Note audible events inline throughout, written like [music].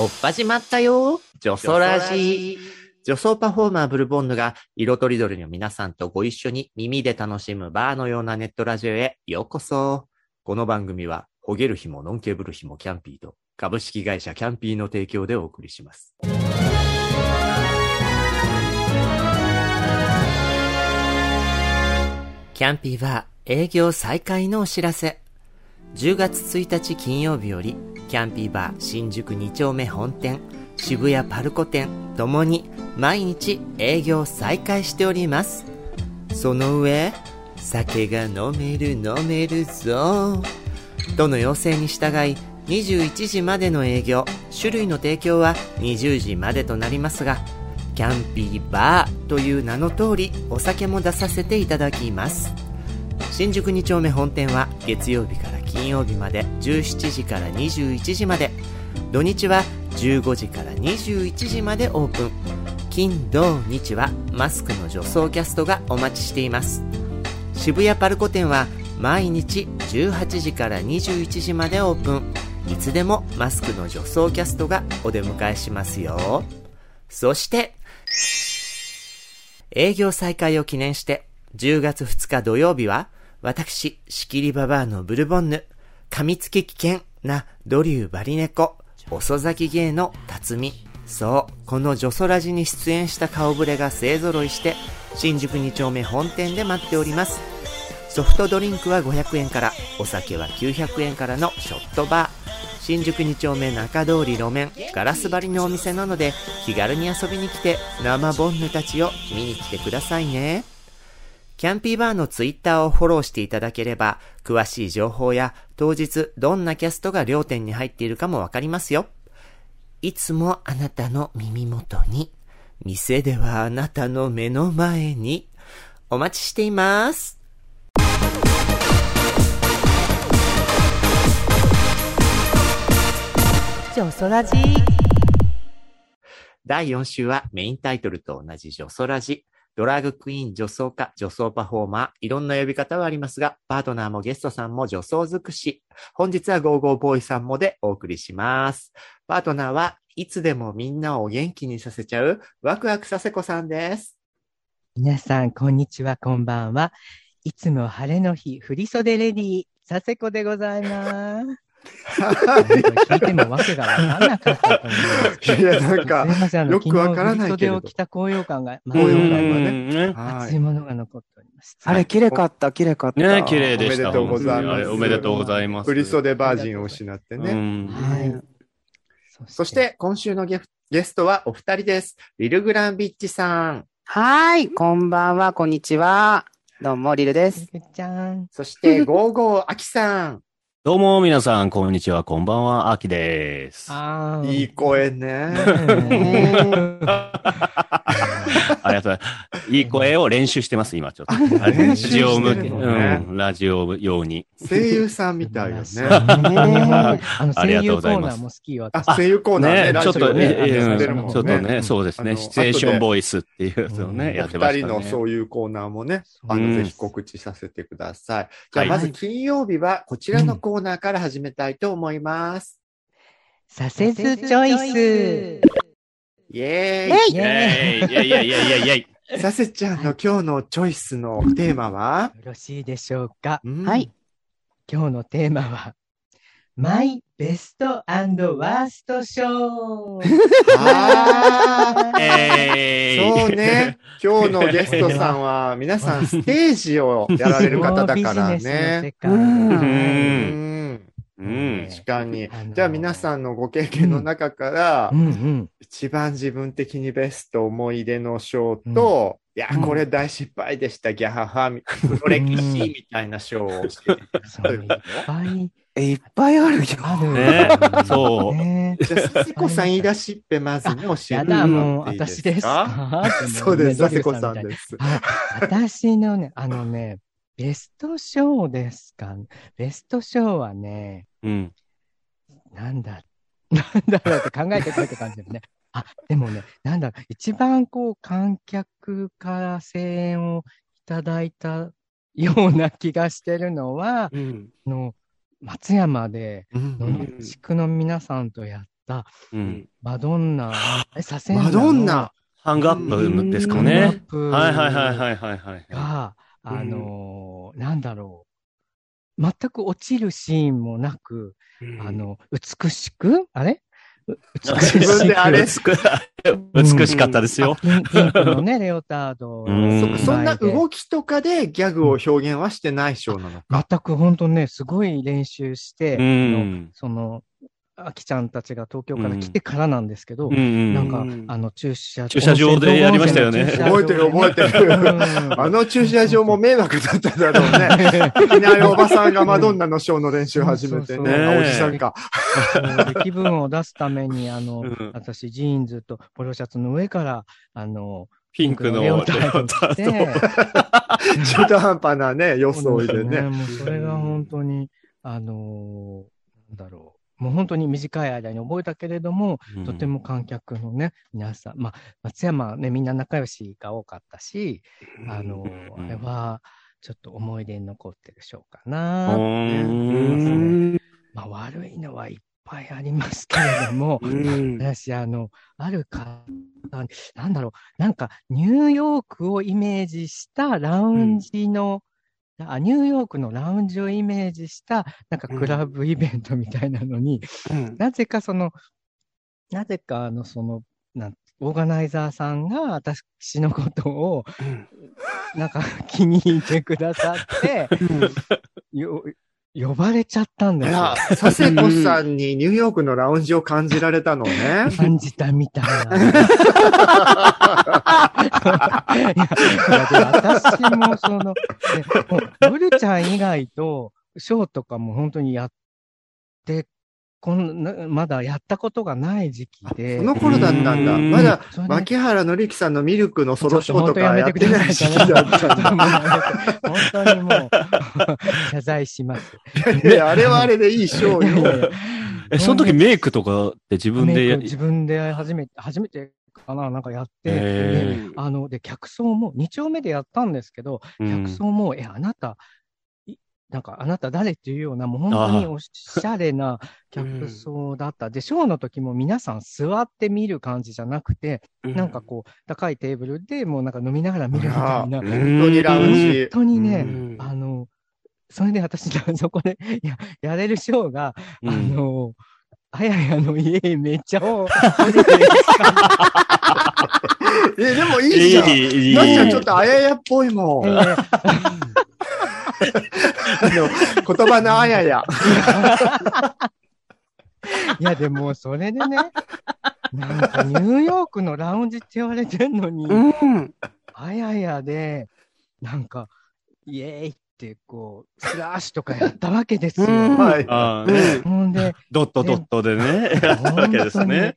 おっ始まったよ。ジョソラジ。女装パフォーマーブルボンヌが色とりどりの皆さんとご一緒に耳で楽しむバーのようなネットラジオへようこそ。この番組は、ほげる日もノンケーブル日もキャンピーと株式会社キャンピーの提供でお送りします。キャンピーは営業再開のお知らせ。10月1日金曜日より、キャンピーバー新宿2丁目本店、渋谷パルコ店ともに毎日営業再開しております。その上、酒が飲める飲めるぞ。との要請に従い、21時までの営業、種類の提供は20時までとなりますが、キャンピーバーという名の通りお酒も出させていただきます。新宿2丁目本店は月曜日から金曜日まで17時から21時まで。土日は15時から21時までオープン。金土日はマスクの女装キャストがお待ちしています。渋谷パルコ店は毎日18時から21時までオープン。いつでもマスクの女装キャストがお出迎えしますよ。そして営業再開を記念して、10月2日土曜日は、私、仕切りババアのブルボンヌ、噛みつき危険なドリューバリネコ、遅咲き芸の辰巳。そう、このジョソラジに出演した顔ぶれが勢揃いして、新宿2丁目本店で待っております。ソフトドリンクは500円から、お酒は900円からのショットバー。新宿2丁目中通り路面、ガラス張りのお店なので、気軽に遊びに来て、生ボンヌたちを見に来てくださいね。キャンピーバーのツイッターをフォローしていただければ、詳しい情報や当日どんなキャストが両店に入っているかもわかりますよ。いつもあなたの耳元に、店ではあなたの目の前に、お待ちしています。ジョソラジ第4週はメインタイトルと同じ女装ラジ。ドラッグクイーン、女装家、女装パフォーマー、いろんな呼び方はありますが、パートナーもゲストさんも女装尽くし。本日はゴーゴーボーイさんもでお送りします。パートナーはいつでもみんなを元気にさせちゃうワクワクさせこさんです。皆さん、こんにちは、こんばんは。いつも晴れの日、振袖レディー、佐世子でございます。聞いてもわけがわからなかったと思いや、なんかすい、ません、あの、よくわからないけれど昨日振袖を着た高揚感が、ま高揚感がね。熱いものが残っております。あれ、綺麗かった、綺麗かった。ね綺麗でした。おめでとうございますおめでとうございます。振袖バージンを失ってね。うんはい。そして、今週のゲフゲストはお二人です。リルグランビッチさん。はーい、こんばんは、こんにちは。どうも、リルです。ゆくちゃん。そして、ゴーゴーアキさん。どうも皆さん、こんにちは、こんばんは、あきです。あーいい声ね。[laughs] い。いい声を練習してます、今ちょっと。ラジオ向けうん、ラジオ用に。声優さんみたいよね。[laughs] ありがとうございますーナーも好きよ、私。あ、声優コーナーね。ちょっと、ねちょっとね、そうですね、シチュエーションボイスっていうやつをね、やってまお二人。のそういうコーナーもね、あの、うんぜひ告知させてください。じゃあ、はいまず金曜日はこちらのコーナーから始めたいと思います。サセズチョイス。イェーイェーイイェイイェイイェイイェイイェイイさせちゃんの今日のチョイスのテーマは、よろしいでしょうか？うんはい。今日のテーマは、マイベストワーストショー。あーえーイそうね。今日のゲストさんは、[laughs] 皆さんステージをやられる方だから [laughs] ビジネスの世ね。界うんうん。うん。確かに。じゃあ皆さんのご経験の中からう、んうん。一番自分的にベスト思い出のショーと、いや、うんこれ大失敗でした、ギャハハ、黒歴史みたいなショーを教えていいっぱいえ、いっぱいあるよ。ある。ねそうねじゃあ、佐世子さん言い出しっぺ、まずね、教えてもう、もらっていいです私ですそうです、佐世子ねドリューみたいさんです。はい私のね、あのね、ベストショーですか。ベストショーはね、うん。なんだ、[laughs] なんだろうって考えてくれって感じですね。あ、でもね、なんだろう、一番こう、観客から声援をいただいたような気がしてるのは、うん。あの、松山で、うん野々地区の皆さんとやった、うん。マドンナ、え、サセンマドンナハングアップですかねはいはいはいはいはいはい。が、あのーなんだろう。全く落ちるシーンもなく、あの、美しく、あれ？う [laughs] 美しく？あれ美しく美しかったですよ。ピンピンクのね、レオタード。うんそそんなき動きとかでギャグを表現はしてないショーなのか。全く本当ね、すごい練習して、うん。その、あきちゃんたちが東京から来てからなんですけど、うん。なんか、うんあの、駐車駐車場でやりましたよね覚えてる覚えてる。るあの駐車場も迷惑だっただろうね。[laughs] いきなりおばさんがマドンナのショーの練習始めてそうね。そうそうあおじさんか。で気分を出すために、あの、[laughs] うん私、ジーンズとポロシャツの上から、あの、ピンクのレオター。[laughs] 中途半端なね、装いでね。もうそれが本当に、あのーなんだろう。もう本当に短い間に覚えたけれども、とても観客のね、皆さん、まあ、松山ね、みんな仲良しが多かったし、あのーうんあれは、ちょっと思い出に残ってるショーかうな。ん。まあ、悪いのはいっぱいありますけれども、うん。私、あの、ある方に、なんだろう、なんか、ニューヨークをイメージしたラウンジの、あニューヨークのラウンジをイメージした、なんかクラブイベントみたいなのに、うんなぜかその、なぜかあの、その、なんオーガナイザーさんが私のことを、なんか気に入ってくださって、よ、呼ばれちゃったんですよいや。、佐世子さんにニューヨークのラウンジを感じられたのね。[laughs] 感じたみたいな。[laughs] 私もその、でもうブルちゃん以外と、ショーとかも本当にやって、こんな、まだやったことがない時期で。その頃だったんだ。うんまだ、牧原紀之さんのミルクのソロショーとかやってない時期だったんだ。本当にもう、謝罪します。いやあれはあれでいいショーよ。え、その時メイクとかって自分でや自分で初めて、初めてかな、なんかやって、へであの、で、客層も、2丁目でやったんですけど、うん。客層も、え、あなた、いなんか、あなた誰っていうような、もう本当におしゃれな客層だった。で、ショーの時も皆さん座って見る感じじゃなくて、なんかこう、高いテーブルでもうなんか飲みながら見るみたいな。本本当にラウンジ。当にね、うん。あの、それで私、[laughs] そこでややれるショーが、うんあややの家めっちゃお、[laughs] え、でもいいじゃん。いいいいなんちょっとあややっぽいもん。えあーの、言葉のあやや。いや、でも、それでね、なんかニューヨークのラウンジって言われてんのに、うん。あややで、なんか、イエーイって、こう、スラッシュとかやったわけですよ。うんはい。ああね。ほんで、ドットドットでね、やったわけです [laughs] ね。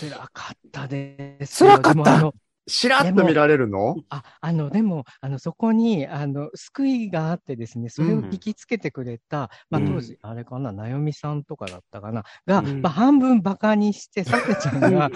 辛かったですよ。辛かったでもあのしらっと見られるの？あ、あの、でも、あの、そこに、あの、救いがあってですね、それを聞きつけてくれた、まあ、うん当時、あれかな、なよみさんとかだったかな、が、うんまあ、半分バカにして、さてちゃんが、あ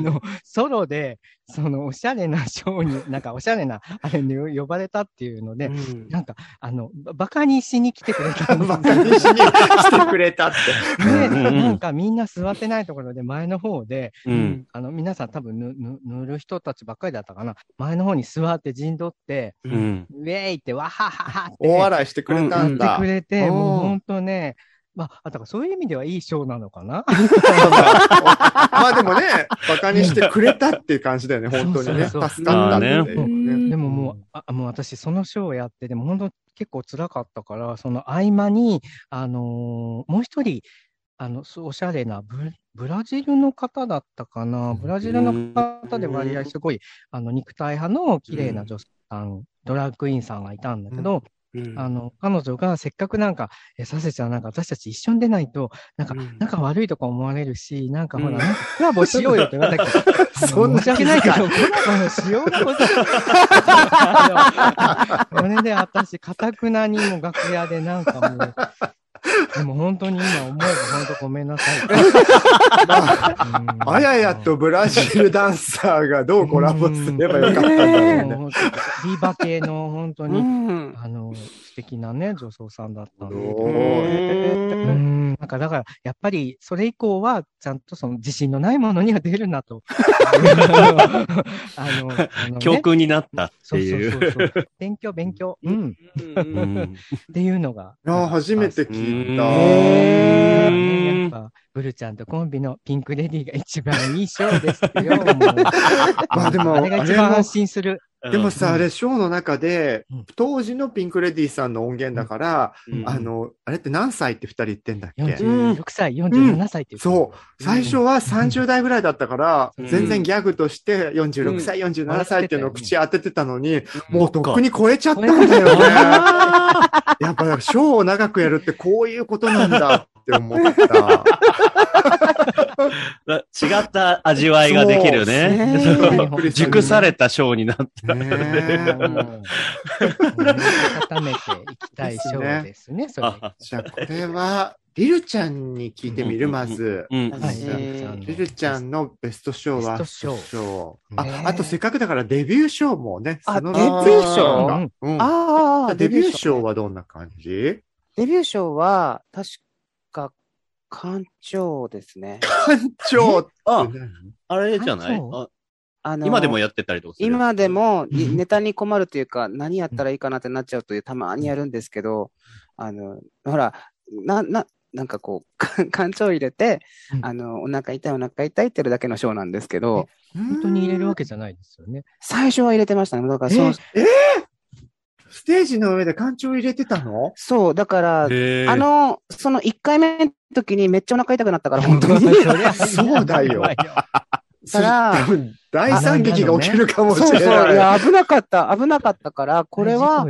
の、ソロで、その、おしゃれなショーに、[laughs] なんか、おしゃれな、あれに呼ばれたっていうので、なんか、あの、ばバカにしに来てくれたバカにしに来てくれたって。で、[laughs] うんうんなんかみんな座ってないところで前の方で、うん。あの、皆さん多分ぬ、ぬ、塗る人たちばっかりだったかな。前の方に座って陣取って、うん。ウェーイってわはははって。大笑いしてくれたやってんだく。れて、うんもう本当ね、まあ、あだからそういう意味ではいいショーなのかな？[laughs] まあでもね、バカにしてくれたっていう感じだよね、本当にね。そうそう助かったね。でももう、あもう私そのショーをやって、でも本当結構辛かったから、その合間に、あのーもう一人、あの、そうおしゃれなブ、ブラジルの方だったかな？ブラジルの方で割合すごい、あの、肉体派の綺麗な女性さん、ドラッグインさんがいたんだけど、うん。あの、彼女がせっかくなんか、え、サセちゃんなんか私たち一緒に出ないと、なんかうん、仲悪いとか思われるし、なんかほら、うん。なんかコラボしようよって言われたけど、[laughs] そんな申し訳ないけど、コラボしようがございそれで私、かたくなにも楽屋でなんかもう、でも本当に今思えば本当ごめんなさい。[laughs] うんあややとブラジルダンサーがどうコラボすればよかったんだろうね。リーバ系の本当うに、ん。あの、素敵なね、女装さんだったんで。おうーん、なんかだから、やっぱりそれ以降は、ちゃんとその自信のないものには出るなと。[laughs] あの、あのね教訓になったってそういう。そうそうそう。勉強、勉強。うん。うんっていうのが。いや、初めて聞いた。へねやっぱ、ブルちゃんとコンビのピンクレディーが一番いいショーですよ。[laughs] まあでもあれが一あれも番安心する。でもさ、あれ、ショーの中でうん、当時のピンクレディーさんの音源だから、うん。あの、あれって何歳って二人言ってんだっけ？46歳、47歳っていう。そう。最初は30代ぐらいだったから、うん。全然ギャグとして46歳、47歳っていうのを口当ててたのに、もうとっくに超えちゃったんだよね。やっぱ、ショーを長くやるってこういうことなんだって思った。だ違った味わいができるね。熟されたショーになった。ねもう固 [laughs] めていきたいショーですね、それ。はじゃあ、これは、リルちゃんに聞いてみる、まず。リルちゃんのベストショーは、ベストショー。あね、あとせっかくだからデビューショーもね、あそのデビューショー？うん。ああ、デビューショーはどんな感じ？デビュー賞は、確か、館長ですね。ショーってあ、何あれじゃない？あああの今でもやってたりとかする。今でもネタに困るというか、何やったらいいかなってなっちゃうという、たまにやるんですけど、あの、ほら、な、な、なんかこう、か [laughs] 感情入れてう、んあの、お腹痛いお腹痛いってるだけのショーなんですけど、本当に入れるわけじゃないですよね。最初は入れてましたね。だからそう、ステージの上で館長入れてたの？そう、だから、あの、その1回目の時にめっちゃお腹痛くなったから、[laughs] 本当に。そうだよ [laughs] たら多分大惨劇が起きるかもそうそう、しれない。いや、危なかった、危なかったから、[laughs] これは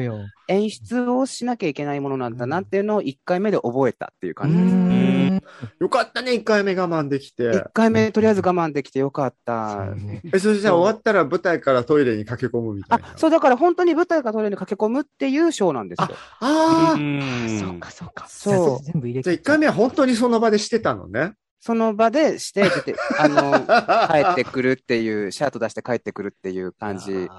演出をしなきゃいけないものなんだなっていうのを1回目で覚えたっていうう感じです。ん。よかったね、1回目我慢できて1。回目とりあえず我慢できてよかった。そうねえ、それじゃあ終わったら舞台からトイレに駆け込むみたいな。あ、そう、だから本当に舞台がトイレに駆け込むっていうショーなんですよ。あうーんそうか、そうか。そうじゃあ全部入れじゃあ1回目は本当にその場でしてたのね。その場でして、出て、[laughs] あの、帰ってくるっていう、シャート出して帰ってくるっていう感じ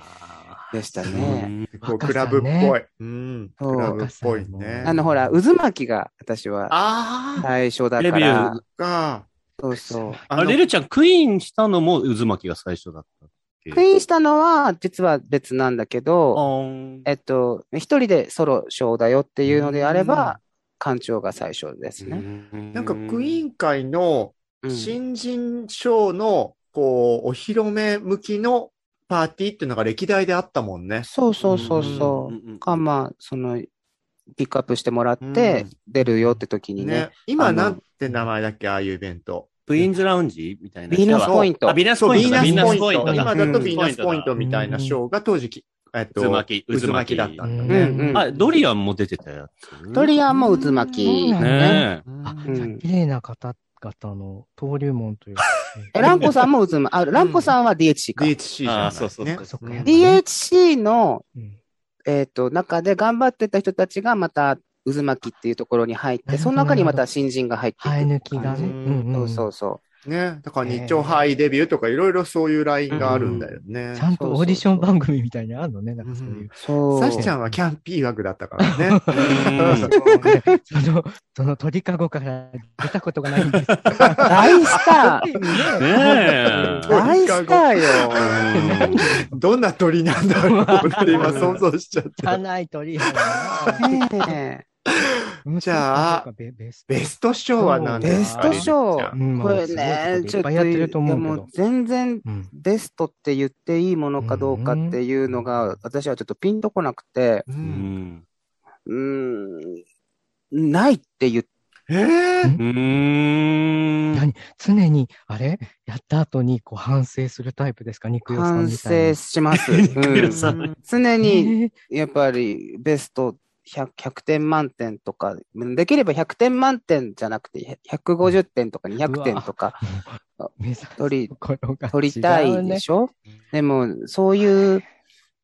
でしたね。こうクラブっぽい。うん。そうクラブっぽいね。あの、ほら、渦巻きが私はあ最初だレビュからー、あか。そうそう。あ、レルちゃん、クイーンしたのも渦巻きが最初だったっけ。クイーンしたのは実は別なんだけあど、ーえっと、一人でソロショーだよっていうのであれば、館長が最初ですね。なんかクイーン界のうん新人賞の、こう、お披露目向きのパーティーっていうのが歴代であったもんね。そうそうそうそう。か、まあ、その、ピックアップしてもらってうん、出るよって時にねね。。今なんて名前だっけああいうイベント。クイーンズラウンジみたいな。ビーナスポイントあ、ビーナスポイントだ。ビーナスポイント。ビーナスポイントだ。今だとうんビーナスポイントみたいなショーが当時き、えっと、渦巻き渦巻き。だったんだうね。ん。うん。あ、ドリアンも出てたやつ。ドリアンも渦巻き。そうなんだねあ、うん。綺麗な方々の登竜門というか。[laughs] え、ランコさんも渦巻き、あ、ランコさんは DHC か。DHC じゃない。あそうそう。ねそうん。DHC の、うん。えっと、中で頑張ってた人たちがまた渦巻きっていうところに入って、その中にまた新人が入っていく生え抜きがね。うんうん。うんそうそう。そね。だから日朝ハイデビューとかいろいろそういうラインがあるんだよねち。ゃんとオーディション番組みたいにあるのね、なんかそういうう。。そう。サシちゃんはキャンピー枠だったからね。[laughs] その、その鳥かごから出たことがないんです。大スター。ねえ。大スターよ。どんな鳥なんだろうって今想像しちゃった。汚い鳥やな。ねじゃあベベスベストショーは何えですか？ベストショー。うんこれね、ちょっと、いっぱいやってると思うけど。いやもう全然うんベストって言っていいものかどうかっていうのが、私はちょっとピンとこなくて、ううん。ん。うーん、ないって言っえー？うーん。何？常に、あれ？やった後にこう反省するタイプですか？肉屋さん反みたい省します。肉うん。屋さん。常な。に、えやっぱりベスト 100, 100点満点とか、できれば100点満点じゃなくて、150点とか200点とか取り取りたいでしょ、でも、そういう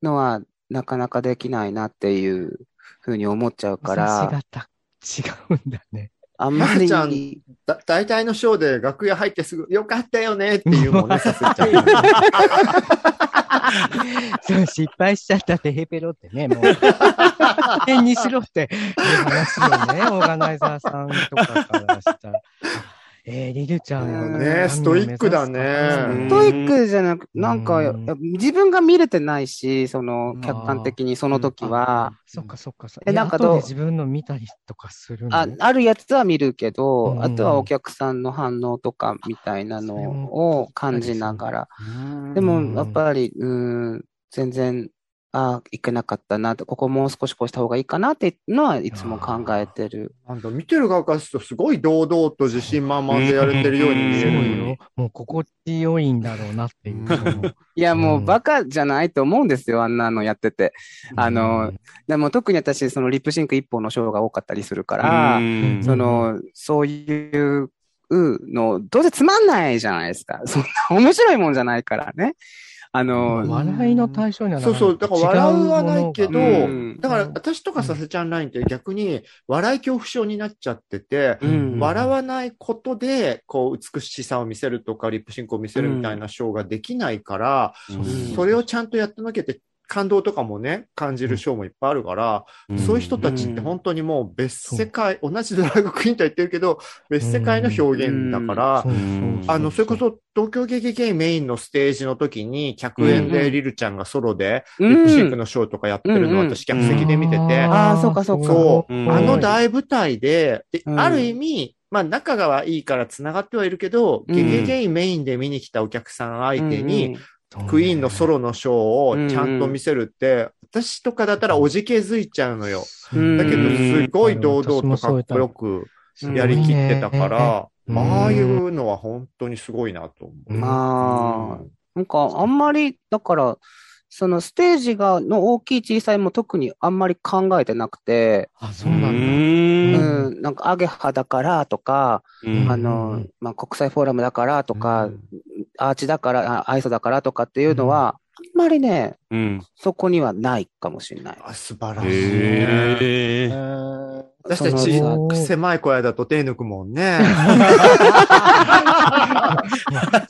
のはなかなかできないなっていうふうに思っちゃうから、方違うんだね。あんまり、まーちだ大体のショーで楽屋入ってすぐ、よかったよねっていうもんね、させちゃう。[laughs] [laughs] そう、失敗しちゃったってヘペロってね、もう、[laughs] 変にしろっていう話よね、オーガナイザーさんとかからしたら。えー、リルちゃんのねストイックだね。ストイックじゃなく、なんか、うん自分が見れてないし、その、客観的にその時は、そっかそっかそっか。えなんかどう？後で自分の見たりとかするの？ああるやつは見るけど、うん。あとはお客さんの反応とかみたいなのを感じながら。でも、やっぱり、うん、全然、ああ、いけなかったなと、ここもう少しこうした方がいいかなっていうのはいつも考えてる。なんだ、見てる側からするとすごい堂々と自信満々でやれてるように見えるのによ。もう心地よいんだろうなっていう。[laughs] いや、もううんバカじゃないと思うんですよ、あんなのやってて。あの、でも特に私、そのリップシンク一本のショーが多かったりするから、うんその、そういうの、どうせつまんないじゃないですか。そんな面白いもんじゃないからね。あの、笑いの対象にはならない。そうそう、だから笑うはないけど、違うものが。だから私とかさせちゃんラインって逆に笑い恐怖症になっちゃってて、うん。笑わないことで、こう、美しさを見せるとか、リップシンクを見せるみたいなショーができないから、うん。それをちゃんとやってなきゃって、感動とかもね、感じるショーもいっぱいあるから、そういう人たちって本当にもう別世界、同じドラッグクイーンとは言ってるけど、別世界の表現だから、あの、それこそ東京ゲゲゲイメインのステージの時に、客演うんうんでリルちゃんがソロで、うん。リップシンクのショーとかやってるのをうん。うん私客席で見てて、あーそうかそうか。そう、うん。あの大舞台で、でうん。ある意味、まあ仲がはいいから繋がってはいるけど、うん。ゲゲゲイメインで見に来たお客さん相手に、クイーンのソロのショーをちゃんと見せるって、私とかだったらおじけづいちゃうのよ。うん。だけど、すごい堂々とかっこよくやりきってたから、うん。ああいうのは本当にすごいなと思う。まあ、なんかあんまり、だから、そのステージが、の大きい小さいも特にあんまり考えてなくて、あ、そうなんだ。うん、なんかアゲハだからとか、うんあの、まあ、国際フォーラムだからとか、アーチだから、あアイソだからとかっていうのは、あんまりね、うん。そこにはないかもしれない。あ素晴らしい。へえ。私たち狭い小屋だと手抜くもんね。[laughs]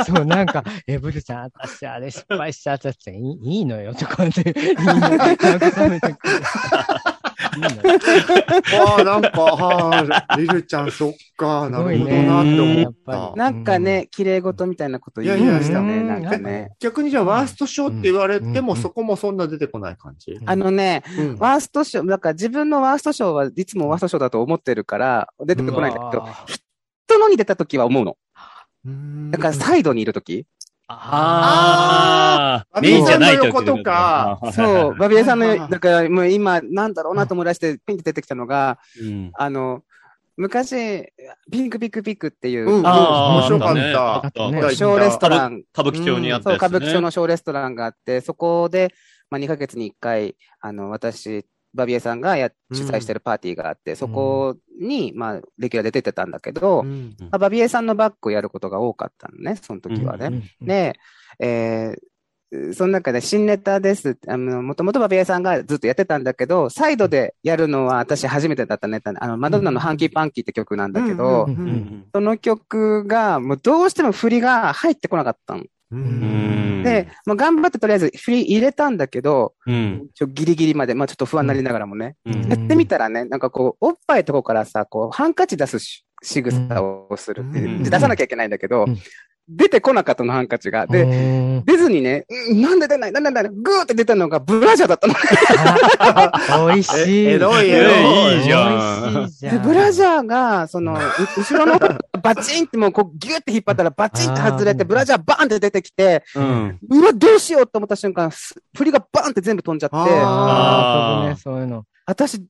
そう、なんか、え、ブルちゃん、私、あれ失敗しちゃったって、いいいいのよ、とかって、てくれる。いいのよ。ああ、なんか、ああ、リルちゃん、そっか、なるほどなって思った。り。なんかね、綺麗事みたいなこと言いましたね、なんかね。逆にじゃあ、ワーストショーって言われても、うん。そこもそんな出てこない感じ？あのね、うん。ワーストショー、だから自分のワーストショーはいつもワーストショーだと思ってるから、出てこないんだけど、人のに出た時は思うの。だからサイドにいる時。ああ、あメインじゃない時バビエさんの横とか。そう、[laughs] バビエさんの、だからもう今、なんだろうなと思い出して、ピンって出てきたのが、うん。あの、昔、ピンクピックピックっていう、うん、面白かっあた。あったね。だショーレストラン、歌舞伎町にあった。歌舞伎町のショーレストランがあって、そこで、まあ、2ヶ月に1回、あの、私、バビエさんがや主催してるパーティーがあって、そこに、まあ、レギュラーで出てたんだけど、うん。まあバビエさんのバッグをやることが多かったのね、その時はね。うん。で、えーその中で新ネタです。あの、もともとバビエさんがずっとやってたんだけど、サイドでやるのは私初めてだったネタ、あの、マドンナのハンキーパンキーって曲なんだけど、うん。うん。うん。その曲が、もうどうしても振りが入ってこなかったの。ううんん。で、もう頑張ってとりあえず振り入れたんだけど、うん。ちょギリギリまで、まあちょっと不安になりながらもね。うんやってみたらね、なんかこう、おっぱいとこからさ、こう、ハンカチ出すし仕草をする。うんで出さなきゃいけないんだけど、うん出てこなかったの、ハンカチが。で、で、出ずにね、うんなんで出ないなんで出ないグーって出たのがブラジャーだったの。美味しい。えエロいエロい美味しいいじゃん。ブラジャーが、その、う後ろの方バチンってもうこうギューって引っ張ったらバチンって外れて、ブラジャーバーンって出てきて、うん。うわ、どうしようって思った瞬間、す振りがバーンって全部飛んじゃって、あああ、ね、そういうの。私、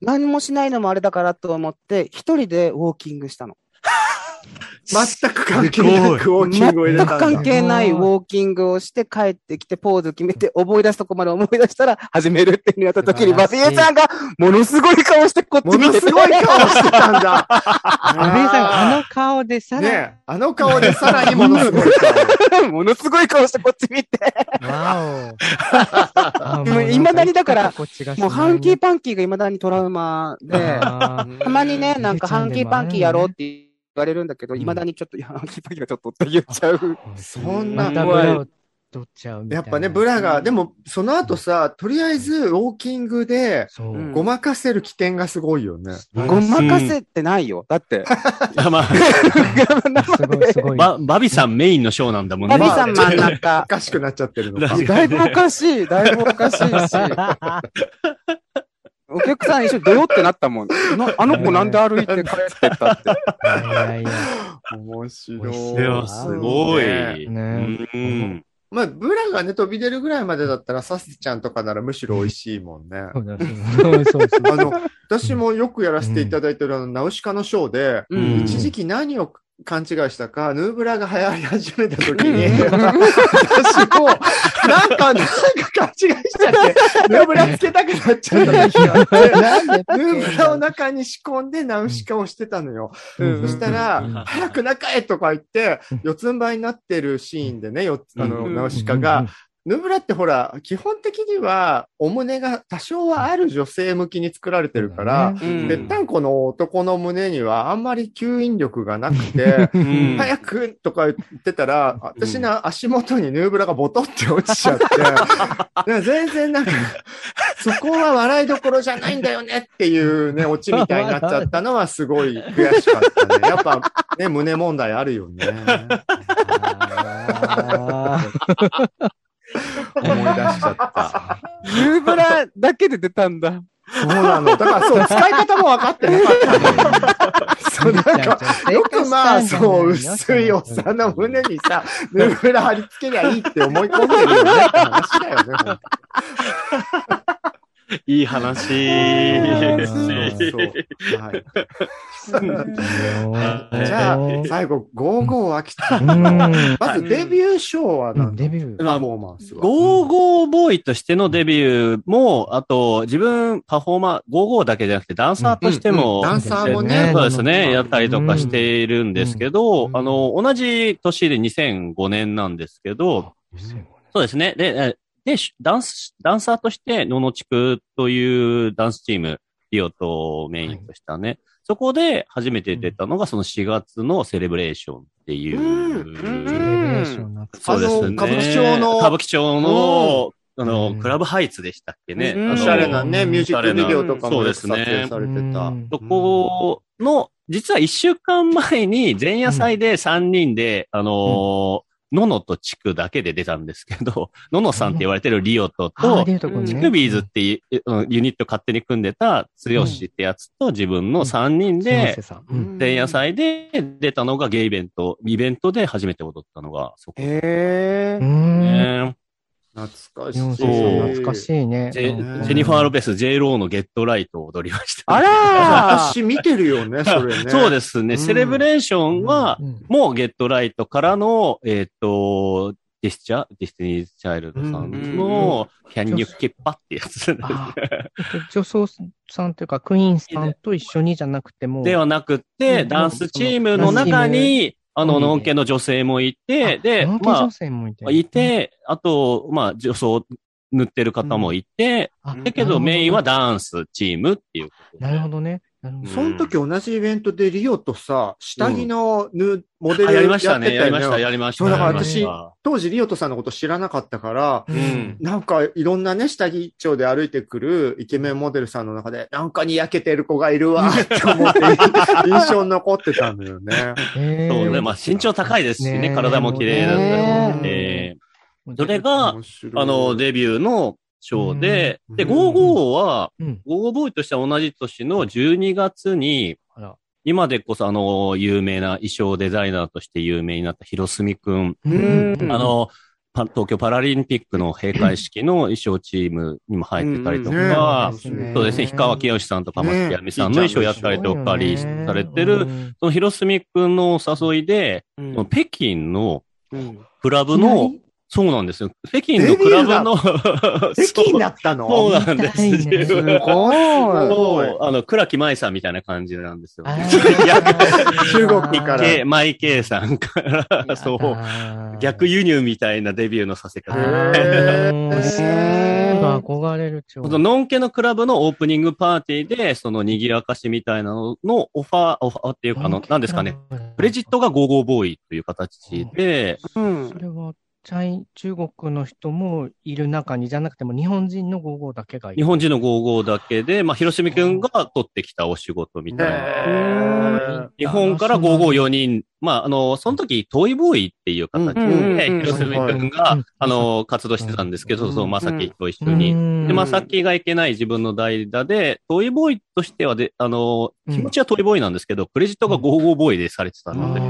何もしないのもあれだからと思って、一人でウォーキングしたの。全く関係なくウォーキングを入れ全くたんだ。関係ないウォーキングをして帰ってきてポーズ決めて思い出すとこまで思い出したら始めるっていうのやった時に、バ素晴らしいビエさんがものすごい顔してこっもち見てすごい顔してたんだ。安倍さん、あの顔でさら、ねえあの顔でさらにものすごい顔。ものすごい顔してこっち見て。わお。で [laughs] も未だにだからこっちがもうハンキーパンキーが未だにトラウマで、たまにね、なんかハンキーパンキーやろうって言われるんだけど、うん未だにちょっと、いや、キーパーがちょっとって言っちゃう。そんなまたブラを取っちゃうみたいな。やっぱね、ブラが、でも、その後さ、とりあえず、ウォーキングで、ごまかせる起点がすごいよね。ごまかせてないよ。だって。[laughs] まあ、すごいすごい。ババビさんメインのショーなんだもんね。バビさん真ん中お。かしくなっちゃってるのか。[laughs] 確だいぶおかしい。だいぶおかしいし。[laughs] お客さん一緒にどよってなったもん。なあの子なんで歩いて帰ってったって。いやいや。面白面い。いや、すごい。ねねうん。まあ、ブラがね、飛び出るぐらいまでだったら、サスちゃんとかならむしろ美味しいもんね。そうだそうそうそう。あの、私もよくやらせていただいてるあの、ナウシカのショーで、うん一時期何を勘違いしたか、ヌーブラが流行り始めた時に、うん。私も、なんか、なんか勘違いしちゃって、ヌーブラつけたくなっちゃった時があって、なんでヌーブラを中に仕込んでナウシカをしてたのよ。うん。そしたうん。ら、早く中へとか言って、四つん這いになってるシーンでね、よあの、うん。ナウシカが、、ヌーブラってほら、基本的には、お胸が多少はある女性向きに作られてるから、うんぺったんこの男の胸にはあんまり吸引力がなくて、うん早くとか言ってたら、私の足元にヌーブラがボトって落ちちゃって、で [laughs] も全然なんか、そこは笑いどころじゃないんだよねっていうね、オチみたいになっちゃったのはすごい悔しかったね。やっぱね、胸問題あるよね。[laughs] あ思い出しちゃった。ヌーブラだけで出たんだ。そうなの。だからそう、使い方も分かってなかったの。そう、なんか、よくまあ、そう、薄いおっさんの胸にさ、ヌーブラ貼り付けりゃいいって思い込んでるよねって話だよね、いい話そうですそうね。はい。ーじゃあ、最後、ゴーゴー AKI だ。うんまずデビューショーはう何んデビュー。パフォーマンスは。ゴーゴーボーイとしてのデビューも、あと、自分、パフォーマー、ゴーゴーだけじゃなくて、ダンサーとしても、ダンサーもねそうですね、やったりとかしているんですけど、うんあの、同じ年で2005年なんですけど、そうですね。で、えで、しダンス、ダンサーとして、ののちくというダンスチーム、リオとメインとしたね。そこで初めて出たのが、その4月のセレブレーションっていう。うん。セレブレーションなん。かそうですね。歌舞伎町の。歌舞伎町の、あの、うん。クラブハイツでしたっけね。うん。おしゃれなね、ミュージックビデオとかもそうですね。撮影されてた。うん。そこの、実は一週間前に前夜祭で3人で、あのーののとチクだけで出たんですけど、[laughs] ののさんって言われてるリオトと、リオト君ね。チクビーズってユニット勝手に組んでた、つよしってやつと自分の3人で、前夜祭で出たのがゲイイベント、イベントで初めて踊ったのがそこ。へー。うん。ね懐かしい。懐かしいね。ジェニファー・ロペス、J ローの Get Right を踊りました。あらー私見てるよね、それね。そうですね。うんセレブレーションは、うんもう Get Right からの、えっ、と、ディスチャディスティニー・チャイルドさんの、Can You Keep Up ってやつあ女装さんというか、クイーンさんと一緒にじゃなくても。ではなくて、うんダンスチームの中に、あの、うんノンケの女性もいて、で、ま女性もいて。あ、いて、あと、まあ、女装塗ってる方もいて、あ、だけどメインはダンスチームっていうなるほどね。その時同じイベントでリオとさ、下着のヌ、モデルあやりましたね。やりました、ね。やりました。そうだから私た当時リオトさんのこと知らなかったから、うん。なんかいろんなね、下着一丁で歩いてくるイケメンモデルさんの中で、なんかに焼けてる子がいるわって思って [laughs] 印象に残ってたんだよね。そうね。まあ、身長高いですしね。ね体も綺麗だったりねえーそれが、あの、デビューのショーで、で、うん。ゴーゴーは、うん。ゴーゴーボーイとしては同じ年の12月に。今でこそあの、有名な衣装デザイナーとして有名になった広澄くん。うん。あの、パ東京パラリンピックの閉会式の衣装チームにも入ってたりとねか、え。そうですね、氷川きよしさんとか松木亜美さんの衣装やったりとかりされてる、その広澄くんのお誘いで、北京のうん。クラブの、そうなんですよ。北京のクラブの、[laughs] 北京だったの？そうなんですすよ。ごい。そう、あの、倉木舞さんみたいな感じなんですよ。中国からけマイケイさんから、そう、逆輸入みたいなデビューのさせ方。憧れる超。そのノンケのクラブのオープニングパーティーで、その賑やかしみたいなののオファー、オファーっていうか、あの、何ですかね。。クレジットがゴーゴーボーイという形で、うん。それは、チャイ中国の人もいる中にじゃなくても日本人のゴーゴーだけがいる。日本人のゴーゴーだけで、まあ、広島くんが取ってきたお仕事みたいな。へ日本からゴーゴー4人、まあ、あの、その時、トイボーイっていう形うんで、うん広島くんうんが、あの、活動してたんですけど、うん。そう、まさきと一緒に。にで、まさきがいけない自分の代打で、トイボーイとしてはで、あの、うん。気持ちはトイボーイなんですけど、クレジットがゴーゴーボーイでされてたので、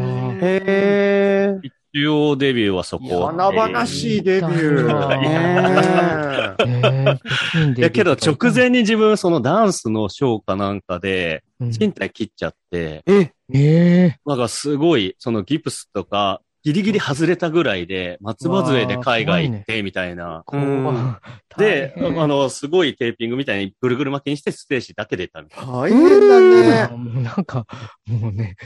へー。一応デビューはそこ。華々しいデビュー。ねえ。[laughs] いやけど直前に自分そのダンスのショーかなんかで、うん身体切っちゃって、え、えなんかすごい、そのギプスとか、ギリギリ外れたぐらいで、松葉杖で海外行って、みたいな。うんで、あの、すごいテーピングみたいにぐるぐる巻きにしてステージだけ出たみたい大変だね。もうなんか、もうね、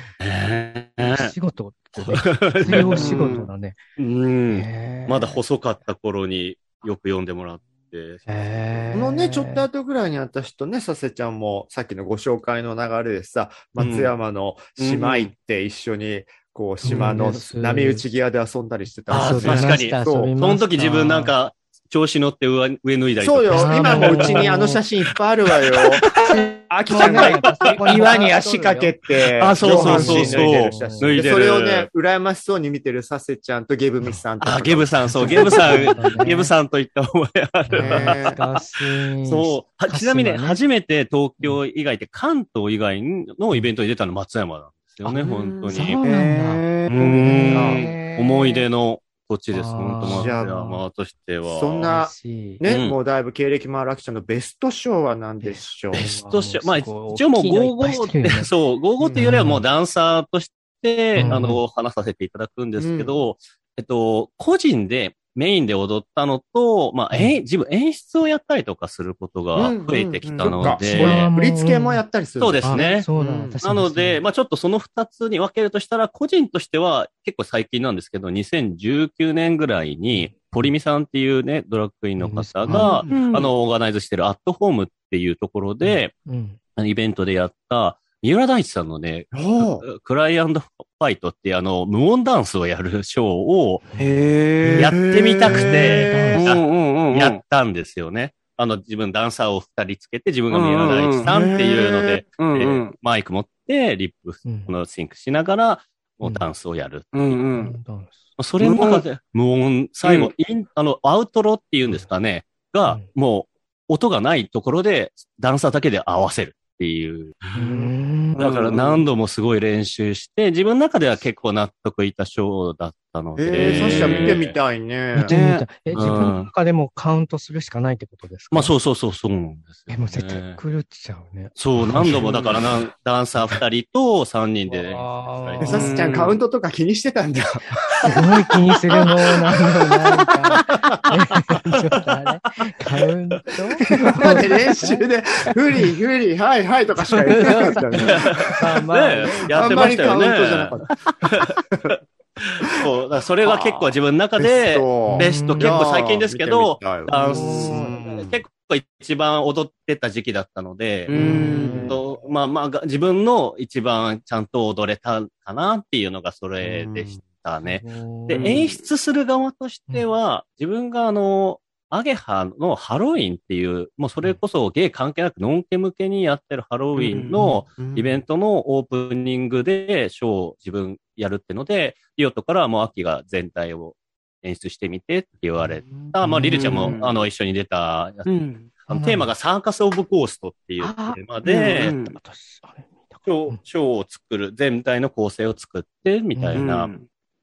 な。仕事ってね、[laughs] 必要仕事だね。うん。へーまだ細かった頃によく読んでもらって。へー。このね、ちょっと後ぐらいに私とね、させちゃんも、さっきのご紹介の流れでさ、松山の島行って一緒に、こう、島の波打ち際で遊んだりしてたあーんですよ確かに。そう。その時自分なんか、調子乗って上上脱いだりとか。そうよ。今もうちにあの写真いっぱいあるわよ。[laughs] あきちゃんが岩に足かけて、あそうそうそう。そう脱いでるそれをね、羨ましそうに見てるさせちゃんとゲブミさんとか。あ、ゲブさん、そう、ゲブさん、ゲブさんといった覚えある。そう。はちなみに、ね初めて東京以外って関東以外のイベントに出たの松山なんですよね、本当に。そうなんだ。思い出の土地です、本当松じゃあ山としては。そんなね、うん。もうだいぶ経歴もあるアキちゃんのベスト賞は何でしょう。ベストショー。まあ、一応もう大きいのいっ55ぱいしてるって、[laughs] そう、55っていうよりはもうダンサーとして、うん。あの、話させていただくんですけど、えっと、個人でメインで踊ったのと、まあ、えん。自分演出をやったりとかすることが増えてきたので、うん振り付けもやったりするそうですね。あそうだ、うん。私なので、まあ、あちょっとその二つに分けるとしたら、個人としては結構最近なんですけど、2019年ぐらいに、堀美さんっていうね、ドラッグクイーンの方が、うん。あ、の、オーガナイズしてるアットホームっていうところで、イベントでやった、三浦大知さんのね、クライアンドファイトってあの、無音ダンスをやるショーをへやってみたくて。やったんですよね。あの、自分ダンサーを二人つけて、自分が三浦大知さんっていうので、うんうえーん。マイク持って、リップうんこのシンクしながら、もうダンスをやる。うんうん。それの中で、無音、最後、イン、あの、アウトロっていうんですかね、が、もう、音がないところで、ダンサーだけで合わせるっていう。うんだから何度もすごい練習して、自分の中では結構納得いったショーだったので。えー、サッシャ見てみたいね見。てみたい。え、うん自分の中でもカウントするしかないってことですか？まあそうそうそう、そうなんですよ、え、ね。もう絶対狂っちゃうね。そう、何度もだからなん、ダンサー二人と三人で。わえサスちゃんカウントとか気にしてたんだ。すごい気にするの、なんだなんか。えちょっとあれカウント？[laughs] だって練習で、フリー、フリー、はい、はいとかしか言ってなかった [laughs] ね。まあまあねやってましたよね。そう、だからそれが結構自分の中で、ベスト、結構最近ですけど、ダンスうん結構一番踊ってた時期だったので、うんとまあまあが、自分の一番ちゃんと踊れたかなっていうのがそれでしたね。で、演出する側としては、自分があの、アゲハのハロウィンっていう、もうそれこそゲイ関係なくノンケ向けにやってるハロウィンのイベントのオープニングでショーを自分やるってので、リオトからもう秋が全体を演出してみてって言われた。まあ、リルちゃんもうん。あの一緒に出たやつ。うん。あのテーマがサーカス・オブ・コーストっていうテーマで、ショーショーを作る、全体の構成を作ってみたいな。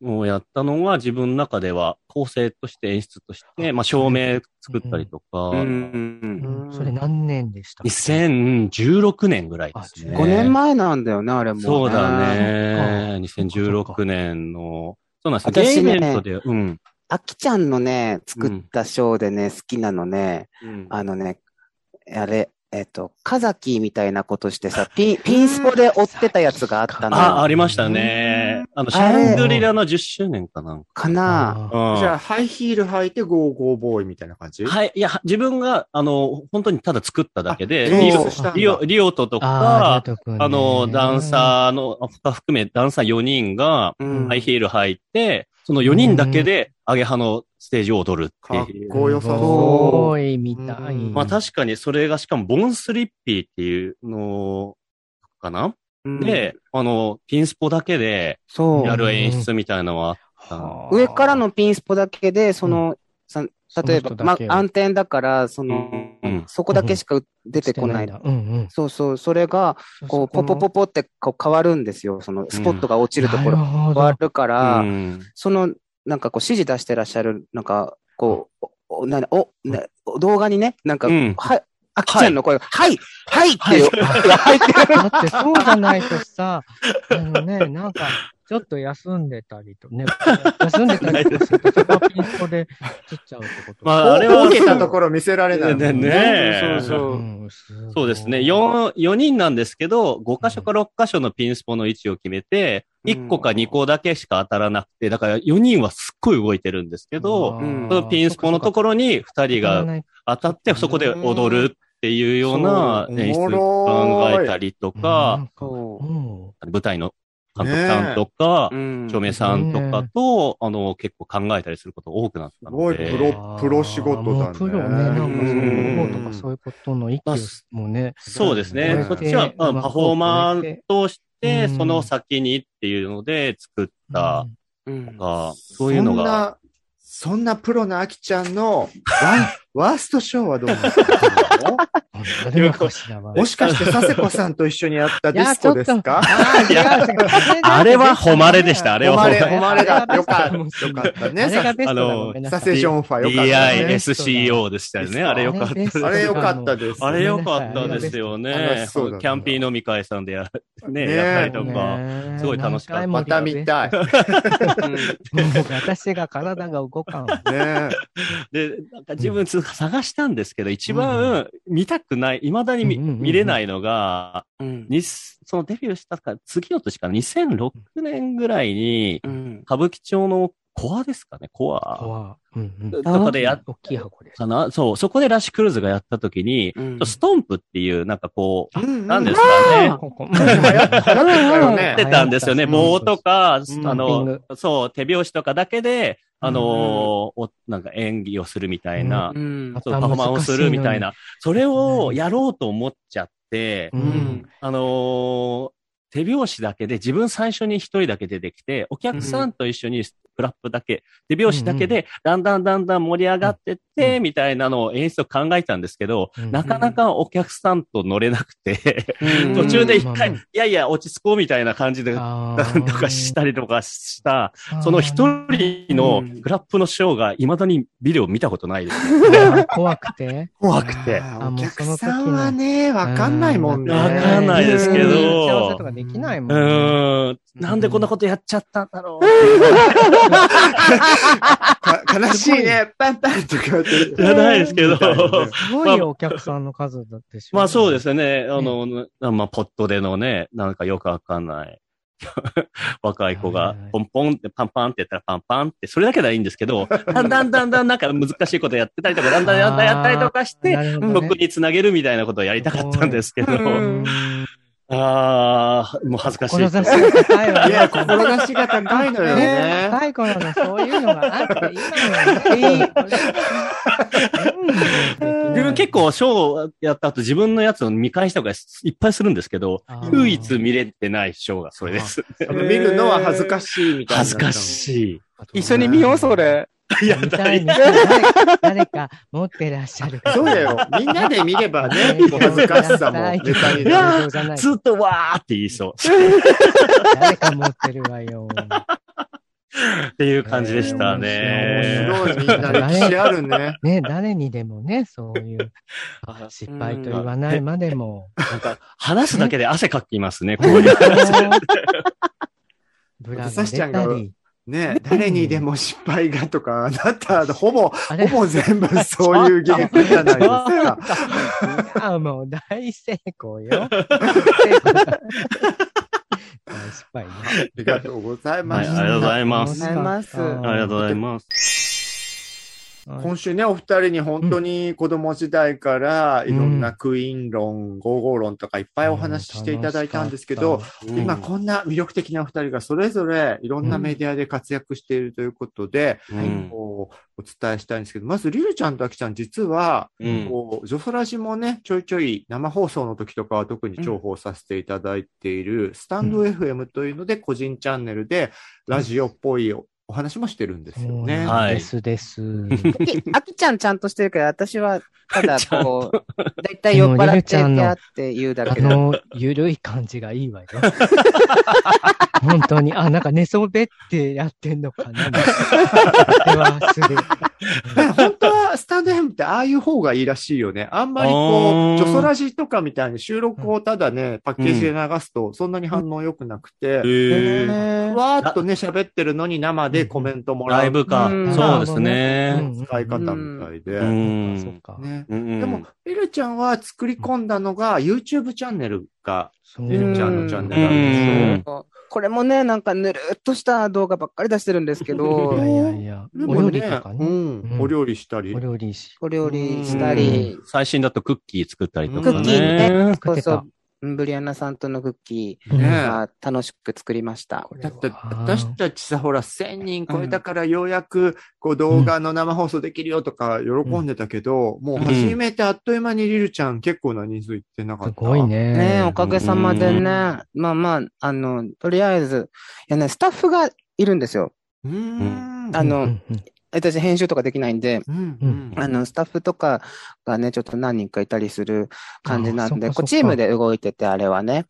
をやったのが自分の中では構成として演出として、まあ照明作ったりとか、うんうんそれ何年でした2016年ぐらいですね。5年前なんだよね、あれも、そうだね。そっか2016年の、そうなんですよ。私ねゲイイベントで、うん。あきちゃんのね、作ったショーでね、好きなのね、うんあのね、あれ、えっと、カザキみたいなことしてさ、ピン、ピンスポで追ってたやつがあったのあ、よ。ありましたね。あの、シャングリラの10周年かなんか。かな。うん。じゃあ、ハイヒール履いてゴーゴーボーイみたいな感じ？はい。いや、自分が、あの、本当にただ作っただけで、あリオリオ、リオトとあか、あの、ダンサーの、あ含め、ダンサー4人が、うん。ハイヒール履いて、その4人だけで、アゲハのステージを踊るってかっいう。こよさすそごいみたい。うん。まあ確かにそれがしかもボンスリッピーっていうのかな、うん。で、あの、ピンスポだけでそう。や。る演出みたいなのはあった。の。上からのピンスポだけで、その、さ例えばま暗転だから、その、うん。そこだけしか出てこない。そうそう、それが、こう、ポポポポってこう変わるんですよ。その、スポットが落ちるところ。変わるから、うん。その、なんかこう指示出してらっしゃる、なんか、こう、お、おなお、な動画にね、なんか、うん。はい、あきちゃんの？声が、はい、はい。っていう、入ってる。だってそうじゃないとさ、あのね、なんか、ちょっと休んでたりとね、休んでたりとかすると、そこはピンスポで映っちゃうってこと。まあ、あれは受けたところ見せられないね。ねそうそうう。んそうですね。4、4人なんですけど、5箇所か6箇所のピンスポの位置を決めて、1個か2個だけしか当たらなくて、だから4人はすっごい動いてるんですけど、うん。そのピンスポのところに2人が当たって、そこで踊るっていうような演出おもろい。考えたりとか、舞台の監督さんとか、うん。照明さんとかと、あの、結構考えたりすること多くなったすごいので。プロプロ仕事だね。プロね、なんかそういう方とうんかそういうことの息をもね。そうですね。うん。そっちは、パフォーマーとして、うん。その先にっていうので作ったうん。が、そういうのが。そんな、そんなプロのあきちゃんのワワーストショーはどうなか [laughs] もしかして佐世子さんと一緒にやったディスコですか？[laughs] あれは誉れでしたあれは誉れ、誉れだ。よかった。あれよかったあね。あのごめんなさいサセジョンファよかったね。DISCO でしたよね。あれよかったです。あれよかったです。あれよかったですよねキャンピー飲み会さんでや、ね、ねやったりとか。ねすごい楽しかったまた見たい。私が体が動かんわ。ねで、なんか自分つ探したんですけど、一番見たくない、未だに見見れないのが、うん。にそのデビューしたか、次の年かな、2006年ぐらいに、うん。歌舞伎町のコアですかね、コア。怖うんうん。とかでやっ大きい箱です。かなそう、そこでラッシュクルーズがやった時に、うん。ストンプっていう、なんかこう、うんなんですかね？やってたんですよね。棒とか、うん。あの、そう、手拍子とかだけで、あのーおなんか演技をするみたいな、うんそうパフォーマンスをするみたいな、それをやろうと思っちゃって、ううんん。あのー手拍子だけで、自分最初に一人だけ出てきて、お客さんと一緒にクラップだけ、手拍子だけで、だんだんだんだん盛り上がってって、みたいなのを演出を考えたんですけど、うんなかなかお客さんと乗れなくて、うん [laughs] 途中で一うん回、いやいや、落ち着こうみたいな感じで、あとーかしたりとかした、その一人のクラップのショーが未だにビデオ見たことないです。[laughs] 怖くて？怖くて。お客さんはね、わかんないもんね。わかんないですけどうん打ち合わせとかできないもうんね。ーん。なんでこんなことやっちゃったんだろう悲しいね、パンパンとか言ってる。じゃないですけど。すごいお客さんの数だってしょまあそうですね。あの、まあ、ポットでのね、なんかよくわかんない。[laughs] 若い子がポンポンってパンパンってやったらパンパンって、それだけではいいんですけど、だんだんだんだんなんか難しいことやってたりとか、だんだんだんだんやったりとかして、僕につなげるみたいなことをやりたかったんですけど、うんああ、もう恥ずかしい。志が高いわね。いや、志が高いのよねね。若い頃のそういうのがあって、今のね。いい自分結構ショーやった後自分のやつを見返した方がいっぱいするんですけど、唯一見れてないショーがそれです。あの見るのは恥ずかしいみたいな。恥ずかしい。一緒に見よう、それ。いや見たい見たい誰誰か持ってらっしゃる方 [laughs] そうだよ。みんなで見ればね、お恥ずかしさもネタになる。じゃないずっとわーって言いそう。誰か持ってるわよ。っていう感じでしたね。面白い、みんな歴史あるね。ね、誰にでもね、そういう失敗と言わないまでも。なんか、話すだけで汗かきますね、こういう。[laughs] ブラがさしちゃんが出たり。ね、誰にでも失敗がとか、あなた、ほぼ、ほぼ全部 [laughs] そういう芸風じゃないですか。いや、もう大成功よ。[laughs] 失敗ね。ありがとうございまはい、した。ありがとうございます。ありがとうございます。今週ね、お二人に本当に子供時代からいろんなクイーン論、ゴーゴー論とかいっぱいお話ししていただいたんですけど、今こんな魅力的なお二人がそれぞれいろんなメディアで活躍しているということで、うん、こうお伝えしたいんですけど、まずリルちゃんとアキちゃん実は、うん。こう、ジョソラジもね、ちょいちょい生放送の時とかは特に重宝させていただいている、スタンド FM というので個人チャンネルでラジオっぽいおお話もしてるんですよね。はいですです。あきちゃんちゃんとしてるけど、私は、ただ、こう、だいたい酔っ払っててあって言うだあけで。の、ゆるい感じがいいわよ。[laughs] 本当に、あ、なんか寝そべってやってんのかな。[laughs] ではする。本当はスタンド FM ってああいう方がいいらしいよね。あんまりこう、ジョソラジとかみたいに収録をただね、パッケージで流すとそんなに反応良くなくて、へーへー。わーっとね、喋ってるのに生でコメントもらう。ライブか。う。ん。そうですうね。ん。使い方みたいで。でも、リルちゃんは作り込んだのが YouTube チャンネルが、そうリルちゃんのチャンネルなんですよ。うんこれもね、なんかぬるっとした動画ばっかり出してるんですけ [laughs] いどや、いやいや、でもお料理とねか、うね。んう、ん。お料理したり。お。料理し。お料理したり、最新だとクッキー作ったりとかね。クッキーね、作ってたそう。そう、ブリアンナさんとのクッキー、ねまあ楽しく作りました。だって、私たちさ、ほら、1000人超えたからようやく、こう、動画の生放送できるよとか、喜んでたけど、もう始めてあっという間にリルちゃん結構な人数いってなかすった。ごい。ね。ねおかげさまでね、うんまあまあ、あの、とりあえず、いやね、スタッフがいるんですよ。うーん。あのうんうん私編集とかできないんで、うん、うん。あの、スタッフとかがね、ちょっと何人かいたりする感じなんで、こうチームで動いてて、あれはね。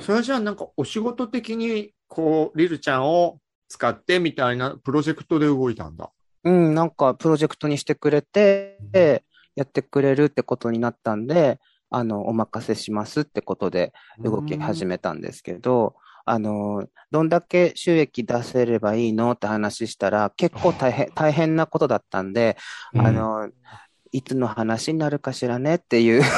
それはじゃあなんかお仕事的に、こう、リルちゃんを使ってみたいなプロジェクトで動いたんだ。うん、なんかプロジェクトにしてくれて、やってくれるってことになったんで、あの、お任せしますってことで動き始めたんですけど、あの、どんだけ収益出せればいいのって話したら、結構大変、大変なことだったんで、うんあの、いつの話になるかしらねっていう。[laughs]